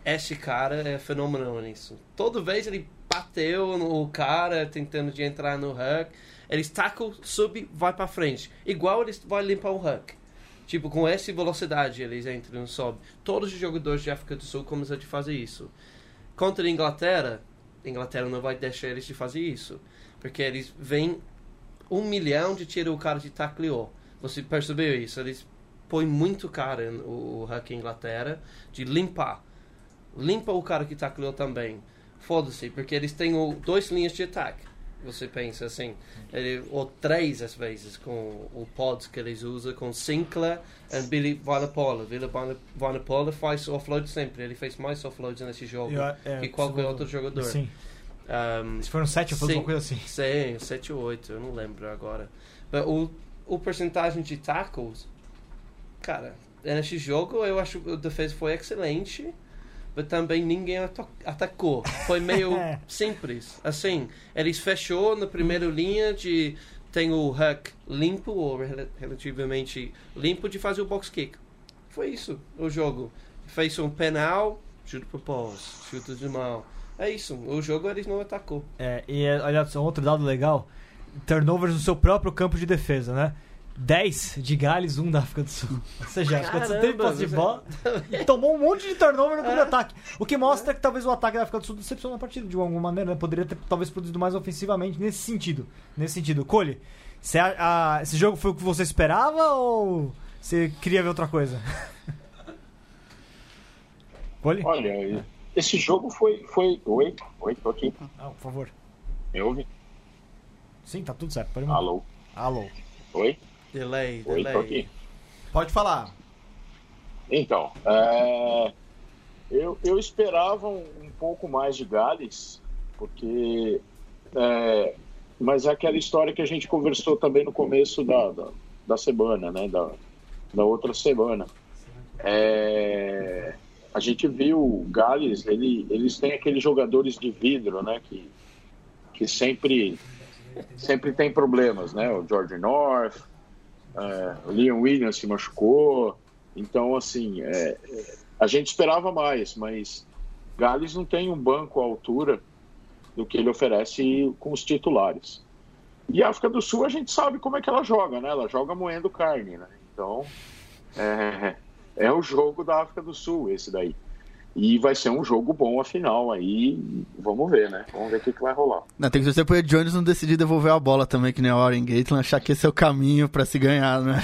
Esse cara é fenomenal nisso. Toda vez ele bateu no cara tentando de entrar no huck. Eles tacam, sub, vai pra frente. Igual eles vai limpar o huck. Tipo, com essa velocidade eles entram e sobem. Todos os jogadores de África do Sul começam a fazer isso. Contra a Inglaterra, a Inglaterra não vai deixar eles de fazer isso. Porque eles vêm um milhão de tiro o cara de tacleou. Você percebeu isso? Eles põem muito cara no o hack Inglaterra de limpar. Limpa o cara que tacleou também. Foda-se, porque eles têm o, dois linhas de ataque. Você pensa assim, ele, ou três às vezes, com o pods que eles usam, com Sinclair e Billy Vanapola. Billy Vana- Vanapola faz offload sempre, ele fez mais offloads nesse jogo Eu- é, que qualquer outro jogador. Sim. Um, foram 7 ou foi alguma coisa assim. Sim, 7 ou 8, eu não lembro agora. Mas o, o porcentagem de tackles, cara, nesse jogo eu acho que a defesa foi excelente, mas também ninguém atacou. Foi meio *laughs* É. simples. Assim, eles fechou na primeira linha de tem o Huck limpo, ou rel- relativamente limpo, de fazer o box kick. Foi isso, o jogo. Fez um penal, chuta pro pós, chuta de mão. É isso, o jogo eles não atacou. É, e é, olha só, outro dado legal: turnovers no seu próprio campo de defesa, né? 10 de Gales, 1 da África do Sul. Ou seja, a África do Sul teve Caramba, posse de bola e tomou um monte de turnover no contra-ataque. O que mostra que talvez o ataque da África do Sul decepcionou a partida de alguma maneira, né? Poderia ter talvez produzido mais ofensivamente nesse sentido. Nesse sentido. Cole, a- a- esse jogo foi o que você esperava ou você queria ver outra coisa? *laughs* Cole? Olha, esse jogo foi. foi... Oi? Oi, tô aqui. Ah, por favor. Me ouve? Sim, tá tudo certo. Pode. Alô? Alô. Oi? Delay, Oi, tô delay. aqui. Pode falar. Então, é, eu, eu esperava um, um pouco mais de Gales, porque. é, mas é aquela história que a gente conversou também no começo da, da, da semana, né? Da, da outra semana. É, a gente viu o Gales, ele, eles têm aqueles jogadores de vidro, né? Que, que sempre, sempre tem problemas, né? O George North, é, o Liam Williams se machucou. Então, assim, é, é, a gente esperava mais, mas Gales não tem um banco à altura do que ele oferece com os titulares. E a África do Sul a gente sabe como é que ela joga, né? Ela joga moendo carne, né? Então, é, é o jogo da África do Sul esse daí. E vai ser um jogo bom, afinal, aí vamos ver, né? Vamos ver o que, que vai rolar. Não, tem que torcer pro Ed Jones não decidir devolver a bola também, que nem o Warren Gatland, achar que esse é o caminho pra se ganhar, né?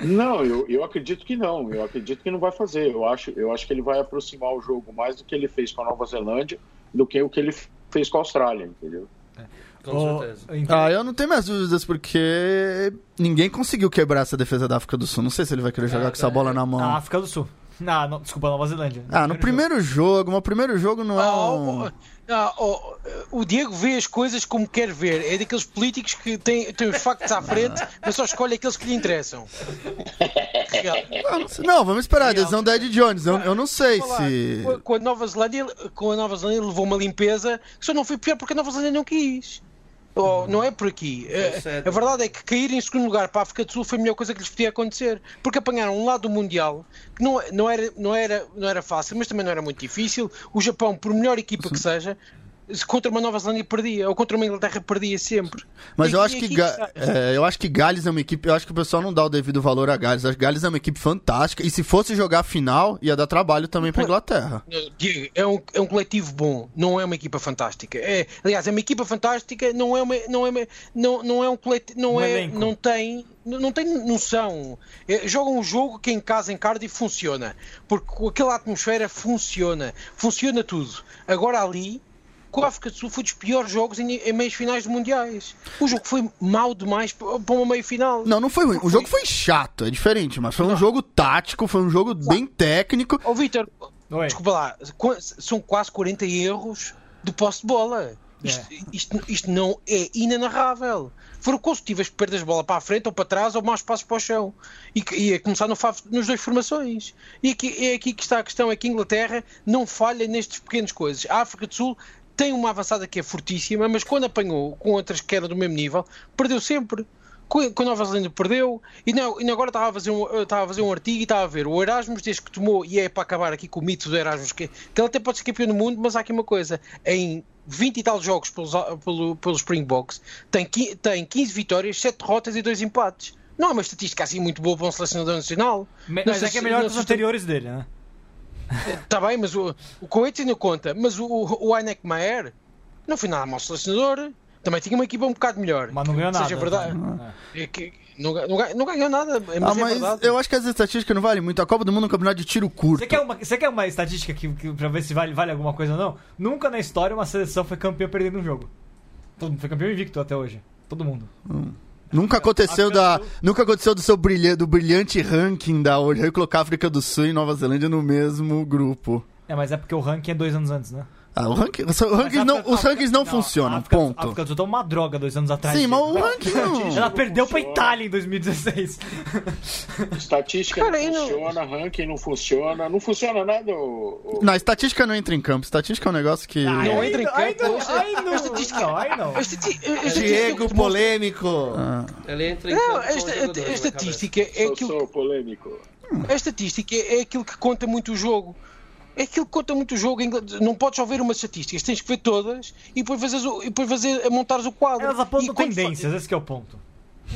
Não, eu, eu acredito que não. Eu acredito que não vai fazer. Eu acho, eu acho que ele vai aproximar o jogo mais do que ele fez com a Nova Zelândia do que o que ele fez com a Austrália, entendeu? Com certeza. então- Ah, eu não tenho minhas dúvidas, porque ninguém conseguiu quebrar essa defesa da África do Sul. Não sei se ele vai querer jogar Ah, com essa é. bola na mão. A África do Sul. Ah, não, desculpa, Nova Zelândia. Ah, no primeiro jogo, mas o primeiro jogo não é Ah, um... ah, oh, o Diego vê as coisas como quer ver. É daqueles políticos que têm, têm os factos à frente, *laughs* mas só escolhe aqueles que lhe interessam. Real. Ah, não vamos esperar a adesão da Ed Jones. Eu, eu não sei Falar, se... com- Com a Nova Zelândia, com a Nova Zelândia levou uma limpeza que só não foi pior porque a Nova Zelândia não quis. Oh, não é por aqui. Eh, certo. A verdade é que cair em segundo lugar para a África do Sul foi a melhor coisa que lhes podia acontecer. Porque apanharam um lado do Mundial que não, não, era, não, era, não era fácil, mas também não era muito difícil. O Japão, por melhor equipa que seja, se contra uma Nova Zelândia perdia, ou contra uma Inglaterra perdia sempre. Mas E- eu acho que, está. é, eu acho que Gales é uma equipe. Eu acho que o pessoal não dá o devido valor a Gales. Acho que Gales é uma equipe fantástica. E se fosse jogar a final, ia dar trabalho também pra Inglaterra. Diego, é um, é um coletivo bom, não é uma equipa fantástica. É, aliás, é uma equipa fantástica, não é uma, não é uma, não, não é um coletivo, não Um é, elenco. não tem, não tem noção. É, jogam um jogo que em casa em Cardiff funciona, porque com aquela atmosfera funciona, funciona tudo. Agora ali com a África do Sul foi dos piores jogos em, em meios finais de mundiais. O jogo foi mau demais para uma meio final. Não, não foi ruim. O jogo foi chato, é diferente, mas foi um jogo tático, foi um jogo bem técnico. Ó Vitor. Desculpa lá, são quase 40 erros de posse de bola. Isto, isto, isto não é inenarrável. Foram consecutivas perdas de bola para a frente ou para trás ou mais passos para o chão. E, que- e a começar no nos dois formações. E aqui, é aqui que está a questão: é que a Inglaterra não falha nestes pequenas coisas. A África do Sul tem uma avançada que é fortíssima, mas quando apanhou com outras que eram do mesmo nível, perdeu sempre. Com com a Nova Zelândia perdeu, e, não, e agora estava a, fazer um, eu estava a fazer um artigo e estava a ver o Erasmus, desde que tomou, e é para acabar aqui com o mito do Erasmus, que, que ele até pode ser campeão do mundo, mas há aqui uma coisa: em 20 e tal jogos pelos, pelo, pelos Springboks, tem, tem 15 vitórias, 7 derrotas e 2 empates. Não é uma estatística assim muito boa para um selecionador nacional. Mas sei é que é melhor que os anteriores dele, né? Está bem, mas o, o Coates ainda conta. Mas o, o Heineck Maher não foi nada mau selecionador. Também tinha uma equipa um bocado melhor. Mas não ganhou nada. Seja verdade. É que não, não, não ganhou nada, mas, Ah, é mas verdade. eu acho que as estatísticas não valem muito. A Copa do Mundo é um campeonato de tiro curto. Você quer uma, você quer uma estatística que, que, pra ver se vale, vale alguma coisa ou não? Nunca na história uma seleção foi campeã perdendo um jogo. Todo mundo foi campeão invicto até hoje. Todo mundo. Nunca aconteceu da, nunca aconteceu do seu brilhante, do brilhante ranking da ONU eu colocar África do Sul e Nova Zelândia no mesmo grupo. É, mas é porque o ranking é dois anos antes, né? Ah, o ranking, os, rankings a não, África- os rankings não, a funcionam, África- A ponto. África do Sul tá uma droga dois anos atrás. Sim, mas o ranking não. *laughs* Ela perdeu pra. Itália em 2016. Estatística Cara, não não- funciona, ranking não funciona, não funciona nada. O, Não, a estatística não entra em campo. Estatística é um negócio que. Ai, Não entra em campo. não, aí não, A estatística- não, não. A a Diego polêmico. Ah, Ele entra em Não, campo a, com o esta- jogador a na estatística é aquilo sou polêmico. A estatística é aquilo que conta muito o jogo. É aquilo que conta muito o jogo. Não podes só ver umas estatísticas, tens que ver todas e depois, fazeres o, e depois fazer, montares o quadro. Elas apontam E tendências, esse que é o ponto.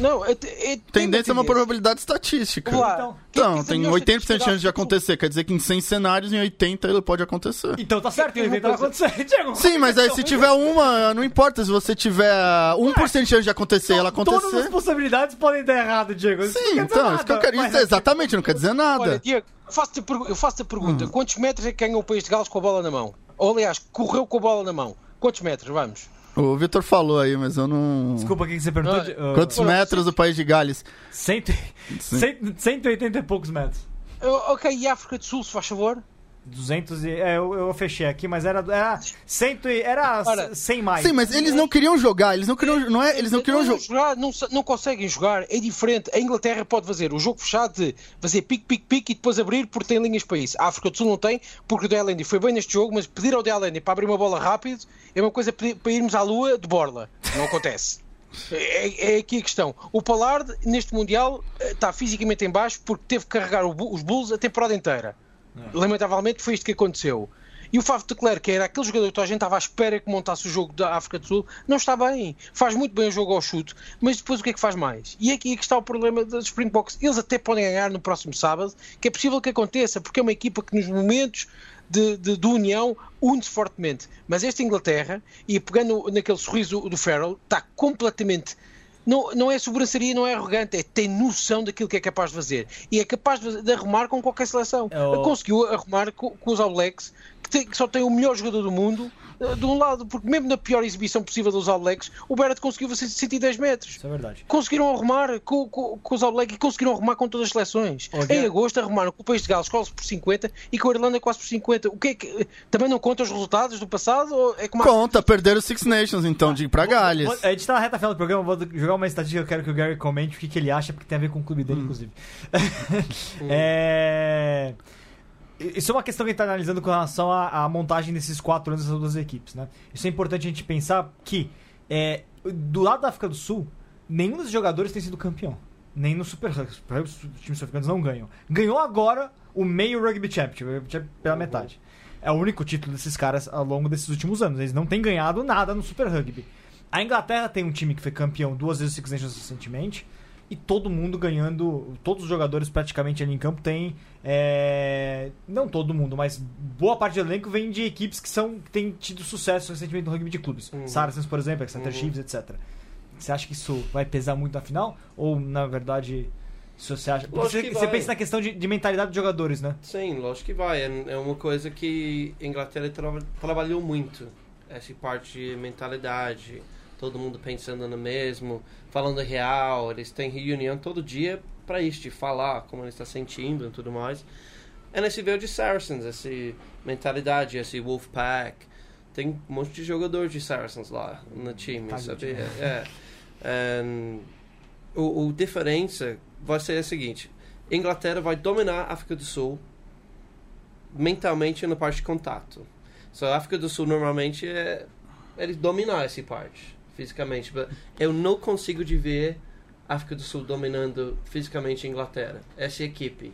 Não, é, é, tem Tendência é uma probabilidade estatística. Claro. Então, Então, tem melhor 80% de chance de acontecer. Quer dizer que em 100 cenários, em 80 ele pode acontecer. Então tá certo, Tem ele coisa- acontecer, *laughs* Diego. Sim, mas aí *laughs* se tiver uma, não importa. Se você tiver 1% de chance de acontecer e ela Todas as acontecer. possibilidades podem dar errado, Diego. Isso não Sim, então, isso que eu quero mas- dizer. Exatamente, não quer dizer Olha, nada. Diego, eu faço-te a, pergu- eu faço a Hum. pergunta: quantos metros é que ganhou o país de Gales com a bola na mão? Ou aliás, correu com a bola na mão? Quantos metros? Vamos. O Vitor falou aí, mas eu não. Desculpa, o que você perguntou? Ah, ah, Quantos Ora, metros do país de Gales? Cento, cento- 180 e poucos metros. Ah, ok, e África do Sul, se faz favor? 200 e... É, eu, eu fechei aqui, mas era... Era, cento e, era Ora, 100 mais. Sim, mas eles não queriam jogar. Eles não queriam. Não é? Eles não queriam não, jogar. jogar, não, não conseguem jogar, é diferente. A Inglaterra pode fazer o jogo fechado de fazer pique, pique, pique e depois abrir porque tem linhas para isso. A África do Sul não tem, porque o Delaney foi bem neste jogo, mas pedir ao Delaney para abrir uma bola rápido é uma coisa para irmos à lua de borla. Não acontece. *laughs* É, é aqui a questão. O Pollard, neste Mundial, eh, está fisicamente em baixo porque teve que carregar o os Bulls a temporada inteira. Lamentavelmente foi isto que aconteceu. E o de Klerk, que era aquele jogador que a gente estava à espera que montasse o jogo da África do Sul, não está bem. Faz muito bem o jogo ao chute, mas depois o que é que faz mais? E é aqui que está o problema dos Springboks. Eles até podem ganhar no próximo sábado, que é possível que aconteça, porque é uma equipa que nos momentos de, de, de união une-se fortemente. Mas esta Inglaterra, e pegando naquele sorriso do Farrell, está completamente não, não é sobranceria, não é arrogante, é tem noção daquilo que é capaz de fazer. E é capaz de, de arrumar com qualquer seleção. É o- Conseguiu arrumar com, com os All Blacks, que, tem- que só tem o melhor jogador do mundo, eh, de um lado, porque mesmo na pior exibição possível dos All Blacks, o Barrett conseguiu fazer 110 metros. Isso é verdade. Conseguiram arrumar com, com, com os All Blacks e conseguiram arrumar com todas as seleções. Olha- Em agosto arrumaram com o País de Gales quase por 50 e com a Irlanda quase por 50. O que é que também não conta os resultados do passado? Ou é como a- Conta, perderam os Six Nations, então, de ir pra Gales. Vou- A gente tá na reta final do programa, vou jogar uma estatística que eu quero que o Gary comente o que, que ele acha, porque tem a ver com o clube dele, inclusive. *laughs* é... Isso é uma questão que a gente tá analisando com relação à, à montagem desses quatro anos dessas duas equipes, né? Isso é importante a gente pensar que é, do lado da África do Sul, nenhum dos jogadores tem sido campeão. Nem no Super Rugby. Os times sul-africanos não ganham. Ganhou agora o meio Rugby Championship, o pela metade. é o único título desses caras ao longo desses últimos anos. Eles não têm ganhado nada no Super Rugby. A Inglaterra tem um time que foi campeão duas vezes Six Nations recentemente e todo mundo ganhando, todos os jogadores praticamente ali em campo têm, é, não todo mundo, mas boa parte do elenco vem de equipes que são que têm tido sucesso recentemente no rugby de clubes. Uhum. Saracens, por exemplo, Exeter Uhum. Chiefs, etc. Você acha que isso vai pesar muito na final? Ou, na verdade, isso você acha... Você, você pensa na questão de, de mentalidade dos jogadores, né? Sim, lógico que vai. É é uma coisa que a Inglaterra tra trabalhou muito. Essa parte de mentalidade, todo mundo pensando no mesmo, falando real. Eles têm reunião todo dia para isso, de falar como ele está sentindo e tudo mais. É nesse veio de Saracens, essa mentalidade, esse Wolfpack. Tem um monte de jogadores de Saracens lá no time, Tá, sabe? gente. É. é. o, o diferença vai ser a seguinte: Inglaterra vai dominar a África do Sul mentalmente na parte de contato. So, a África do Sul normalmente é eles dominar essa parte fisicamente. Eu não consigo de ver a África do Sul dominando fisicamente a Inglaterra. Essa equipe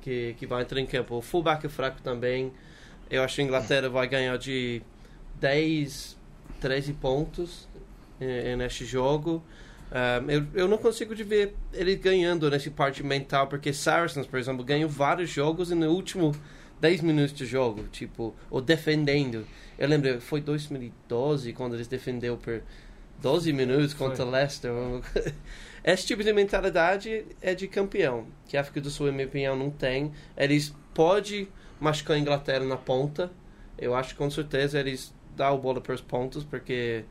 que, que vai entrar em campo. O fullback é fraco também. Eu acho que a Inglaterra vai ganhar de 10, 13 pontos eh, neste jogo. Um, eu, eu não consigo de ver ele ganhando nessa parte mental, porque Saracens, por exemplo, ganhou vários jogos e no último 10 minutos de jogo, tipo, ou defendendo. Eu lembro, foi 2012 quando eles defendeu por 12 minutos contra Leicester. *laughs* Esse tipo de mentalidade é de campeão, que a África do Sul, na minha opinião, não tem. Eles podem machucar a Inglaterra na ponta. Eu acho que com certeza eles dão a bola para os pontos, porque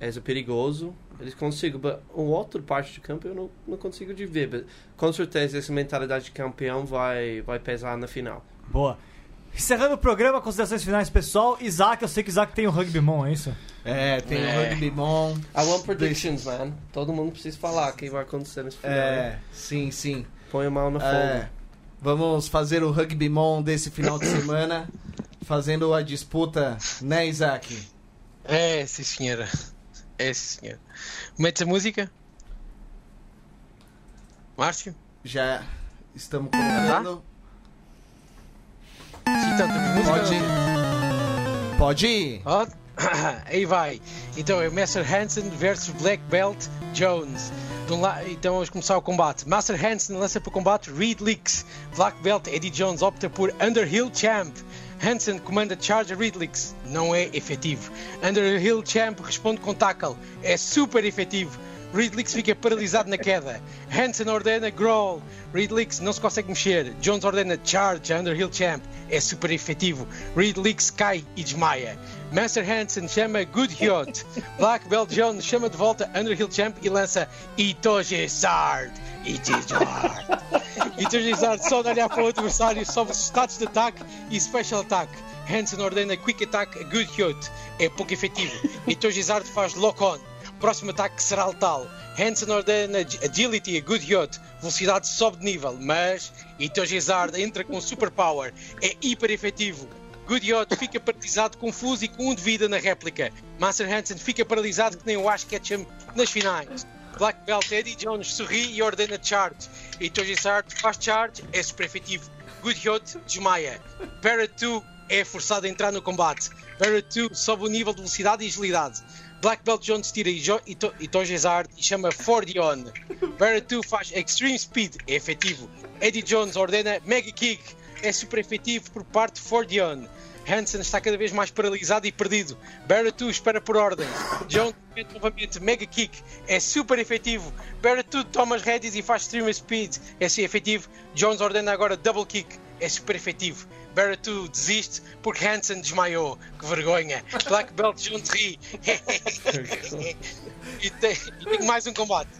é perigoso. Eles conseguem, mas uma outra parte do campo eu não, não consigo de ver. Com certeza essa mentalidade de campeão vai, vai pesar na final. Boa. Encerrando o programa, considerações finais, pessoal. Isaac, eu sei que Isaac tem o Rugby Mon, é isso? É, tem É. o Rugby Mon. I want predictions, man. Todo mundo precisa falar o que vai acontecer nesse final. É, sim, sim. Põe a mão no fogo. É, vamos fazer o Rugby Mon desse final de semana, fazendo a disputa, né, Isaac? É, sim senhora. É, sim senhora. Mete a música? Márcio? Já estamos colocando. Então temos música? Pode ir. Pode ir. Ó, *coughs* Aí vai. Então é Master Hansen versus Black Belt Jones. Um la- Então vamos começar o combate. Master Hansen lança para o combate Reed Leaks. Black Belt Eddie Jones opta por Underhill Champ. Hansen comanda Charge Reed Leaks. Não é efetivo. Underhill Champ responde com tackle. É super efetivo. Reed Leaks fica paralisado na queda. Hansen ordena Growl. Reed Leaks não se consegue mexer. Jones ordena Charge Underhill Champ. É super efetivo. Reed Leaks cai e desmaia. Master Hansen chama Good Hyot. *laughs* Black Belt Jones chama de volta Underhill Champ e lança Itoje Zard. Itoje Zard *laughs* só de olhar para o adversário sobe os status de ataque e special attack. Hansen ordena Quick Attack a Good Hyot. É pouco efetivo. Itoje Zard faz Lock On. Próximo ataque será letal. Hansen ordena ag- Agility a Good Yacht. Velocidade sobe de nível, mas Itoje Zard entra com Superpower. É hiper efetivo. Good Yacht fica paralisado, confuso e com um de vida na réplica. Master Hansen fica paralisado que nem o Ash Ketchum nas finais. Black Belt Eddie Jones sorri e ordena charge. Itoje Zard faz charge, é super efetivo. Good Yacht desmaia. Barrett 2 é forçado a entrar no combate. Barrett 2 sobe o nível de velocidade e agilidade. Black Belt Jones tira Ijo- Ito- Itoje Zard e chama Fordion. Barrett 2 faz Extreme Speed, é efetivo. Eddie Jones ordena Mega Kick, é super efetivo por parte de Fordion. Hansen está cada vez mais paralisado e perdido. Barrett 2 espera por ordens. Jones mete novamente Mega Kick, é super efetivo. Barrett 2 toma as rédeas e faz Extreme Speed, é efetivo. Jones ordena agora Double Kick, é super efetivo. Barrett 2 desiste porque Hansen desmaiou. Que vergonha. Black Belt Jones ri. *laughs* e, tem, e tem mais um combate.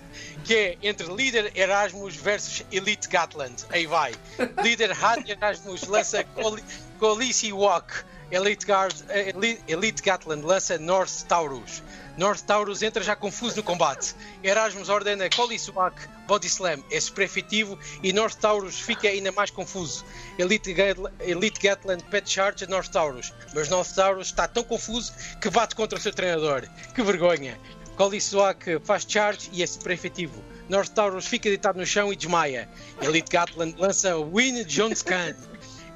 Que é entre líder Erasmus versus Elite Gatland. Aí vai. Líder Had Erasmus lança Coli- Colisi Walk. Elite, Guard, eh, Elite, Elite Gatland lança North Taurus. North Taurus entra já confuso no combate. Erasmus ordena Colisuak Body Slam é super efetivo e North Taurus fica ainda mais confuso. Elite, Gatl- Elite Gatland pet charge a North Taurus, mas North Taurus está tão confuso que bate contra o seu treinador. Que vergonha! Colisuak faz charge e é super efetivo. North Taurus fica deitado no chão e desmaia. Elite Gatland lança Win Jones Khan.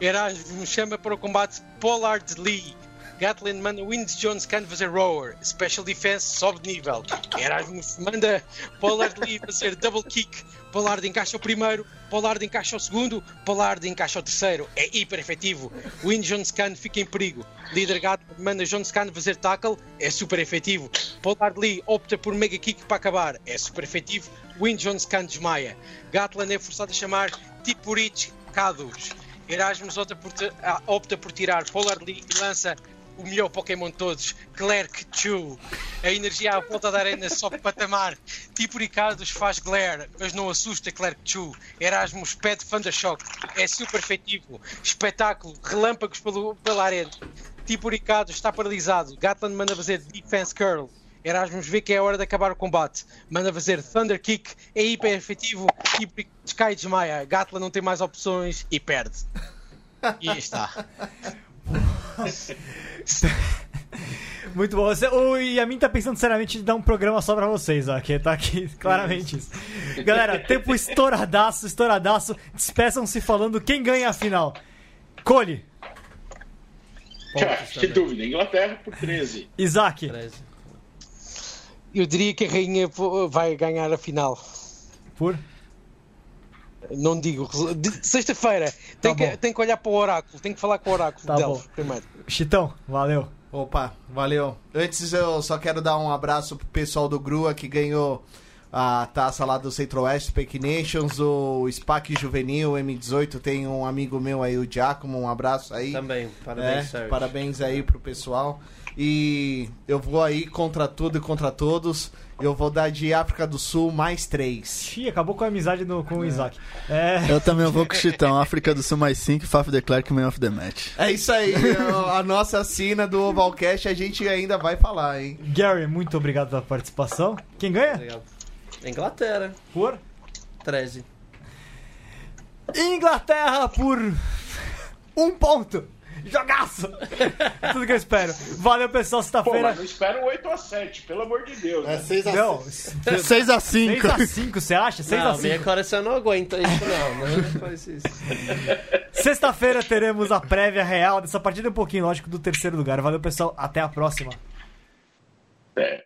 Erasmus chama para o combate Pollard Lee. Gatlin manda Wins Jones can fazer rower. Special defense sobe de nível. Erasmus manda Pollard Lee fazer double kick. Pollard encaixa o primeiro, Pollard encaixa o segundo, Pollard encaixa o terceiro. É hiper efetivo. Win Jones Can fica em perigo. Líder Gatlin manda Jones Can fazer tackle. É super efetivo. Pollard Lee opta por mega kick para acabar. É super efetivo. Win Jones Can desmaia. Gatlin é forçado a chamar Tipurich Cadus. Erasmus opta por, ah, opta por tirar Pollard Lee e lança o melhor Pokémon de todos, Clerk Chu. A energia à volta da arena sobe patamar. Tipo Ricardos faz glare, mas não assusta Clerk Chu. Erasmus pede Thundershock. É super efetivo. Espetáculo, relâmpagos pelo, pela arena. Tipo Ricardo está paralisado. Gatland manda fazer Defense Curl. Erasmus vê que é hora de acabar o combate. Manda fazer Thunder Kick. É hiper efetivo. Tipo Sky desmaia. Gatland não tem mais opções e perde. E está. *laughs* *laughs* Muito bom. Você, o Yamin tá pensando seriamente em dar um programa só pra vocês, ó. Que tá aqui *laughs* claramente isso. Galera, tempo estouradaço, estouradaço. Despeçam-se falando quem ganha a final. Cole, Cara, *laughs* que dúvida. Inglaterra por 13. Isaac, 13. Eu diria que a rainha vai ganhar a final. por. Não digo. Sexta-feira. Tem, Tá que, bom. tem que olhar para o oráculo. Tem que falar com o oráculo Tá bom. primeiro. Chitão, valeu. Opa, valeu. Antes eu só quero dar um abraço pro pessoal do Grua que ganhou a taça lá do Centro-Oeste Fake Nations, o SPAC Juvenil M18, tem um amigo meu aí, o Giacomo, um abraço aí. Também, parabéns, É, Sérgio. parabéns aí pro pessoal. E eu vou aí contra tudo e contra todos. Eu vou dar de África do Sul mais três. Ih, acabou com a amizade no- com o Isaac. É. Eu também vou com o Chitão. África do Sul mais 5, Faf Declerc Man of the Match. É isso aí, a nossa assina do Ovalcast a gente ainda vai falar, hein? Gary, muito obrigado pela participação. Quem ganha? Legal. Inglaterra, Por. 13. Inglaterra por. Um ponto! Jogaço! Tudo que eu espero. Valeu, pessoal. Pô, Sexta-feira. mas não espera um 8x7, pelo amor de Deus. né? 6 Não, 6 *laughs* a 5. 6x5, você acha? 6x5. Não, minha coração não aguenta isso, não. Não faz isso. *laughs* Sexta-feira teremos a prévia real dessa partida, um pouquinho, lógico, do terceiro lugar. Valeu, pessoal. Até a próxima. É.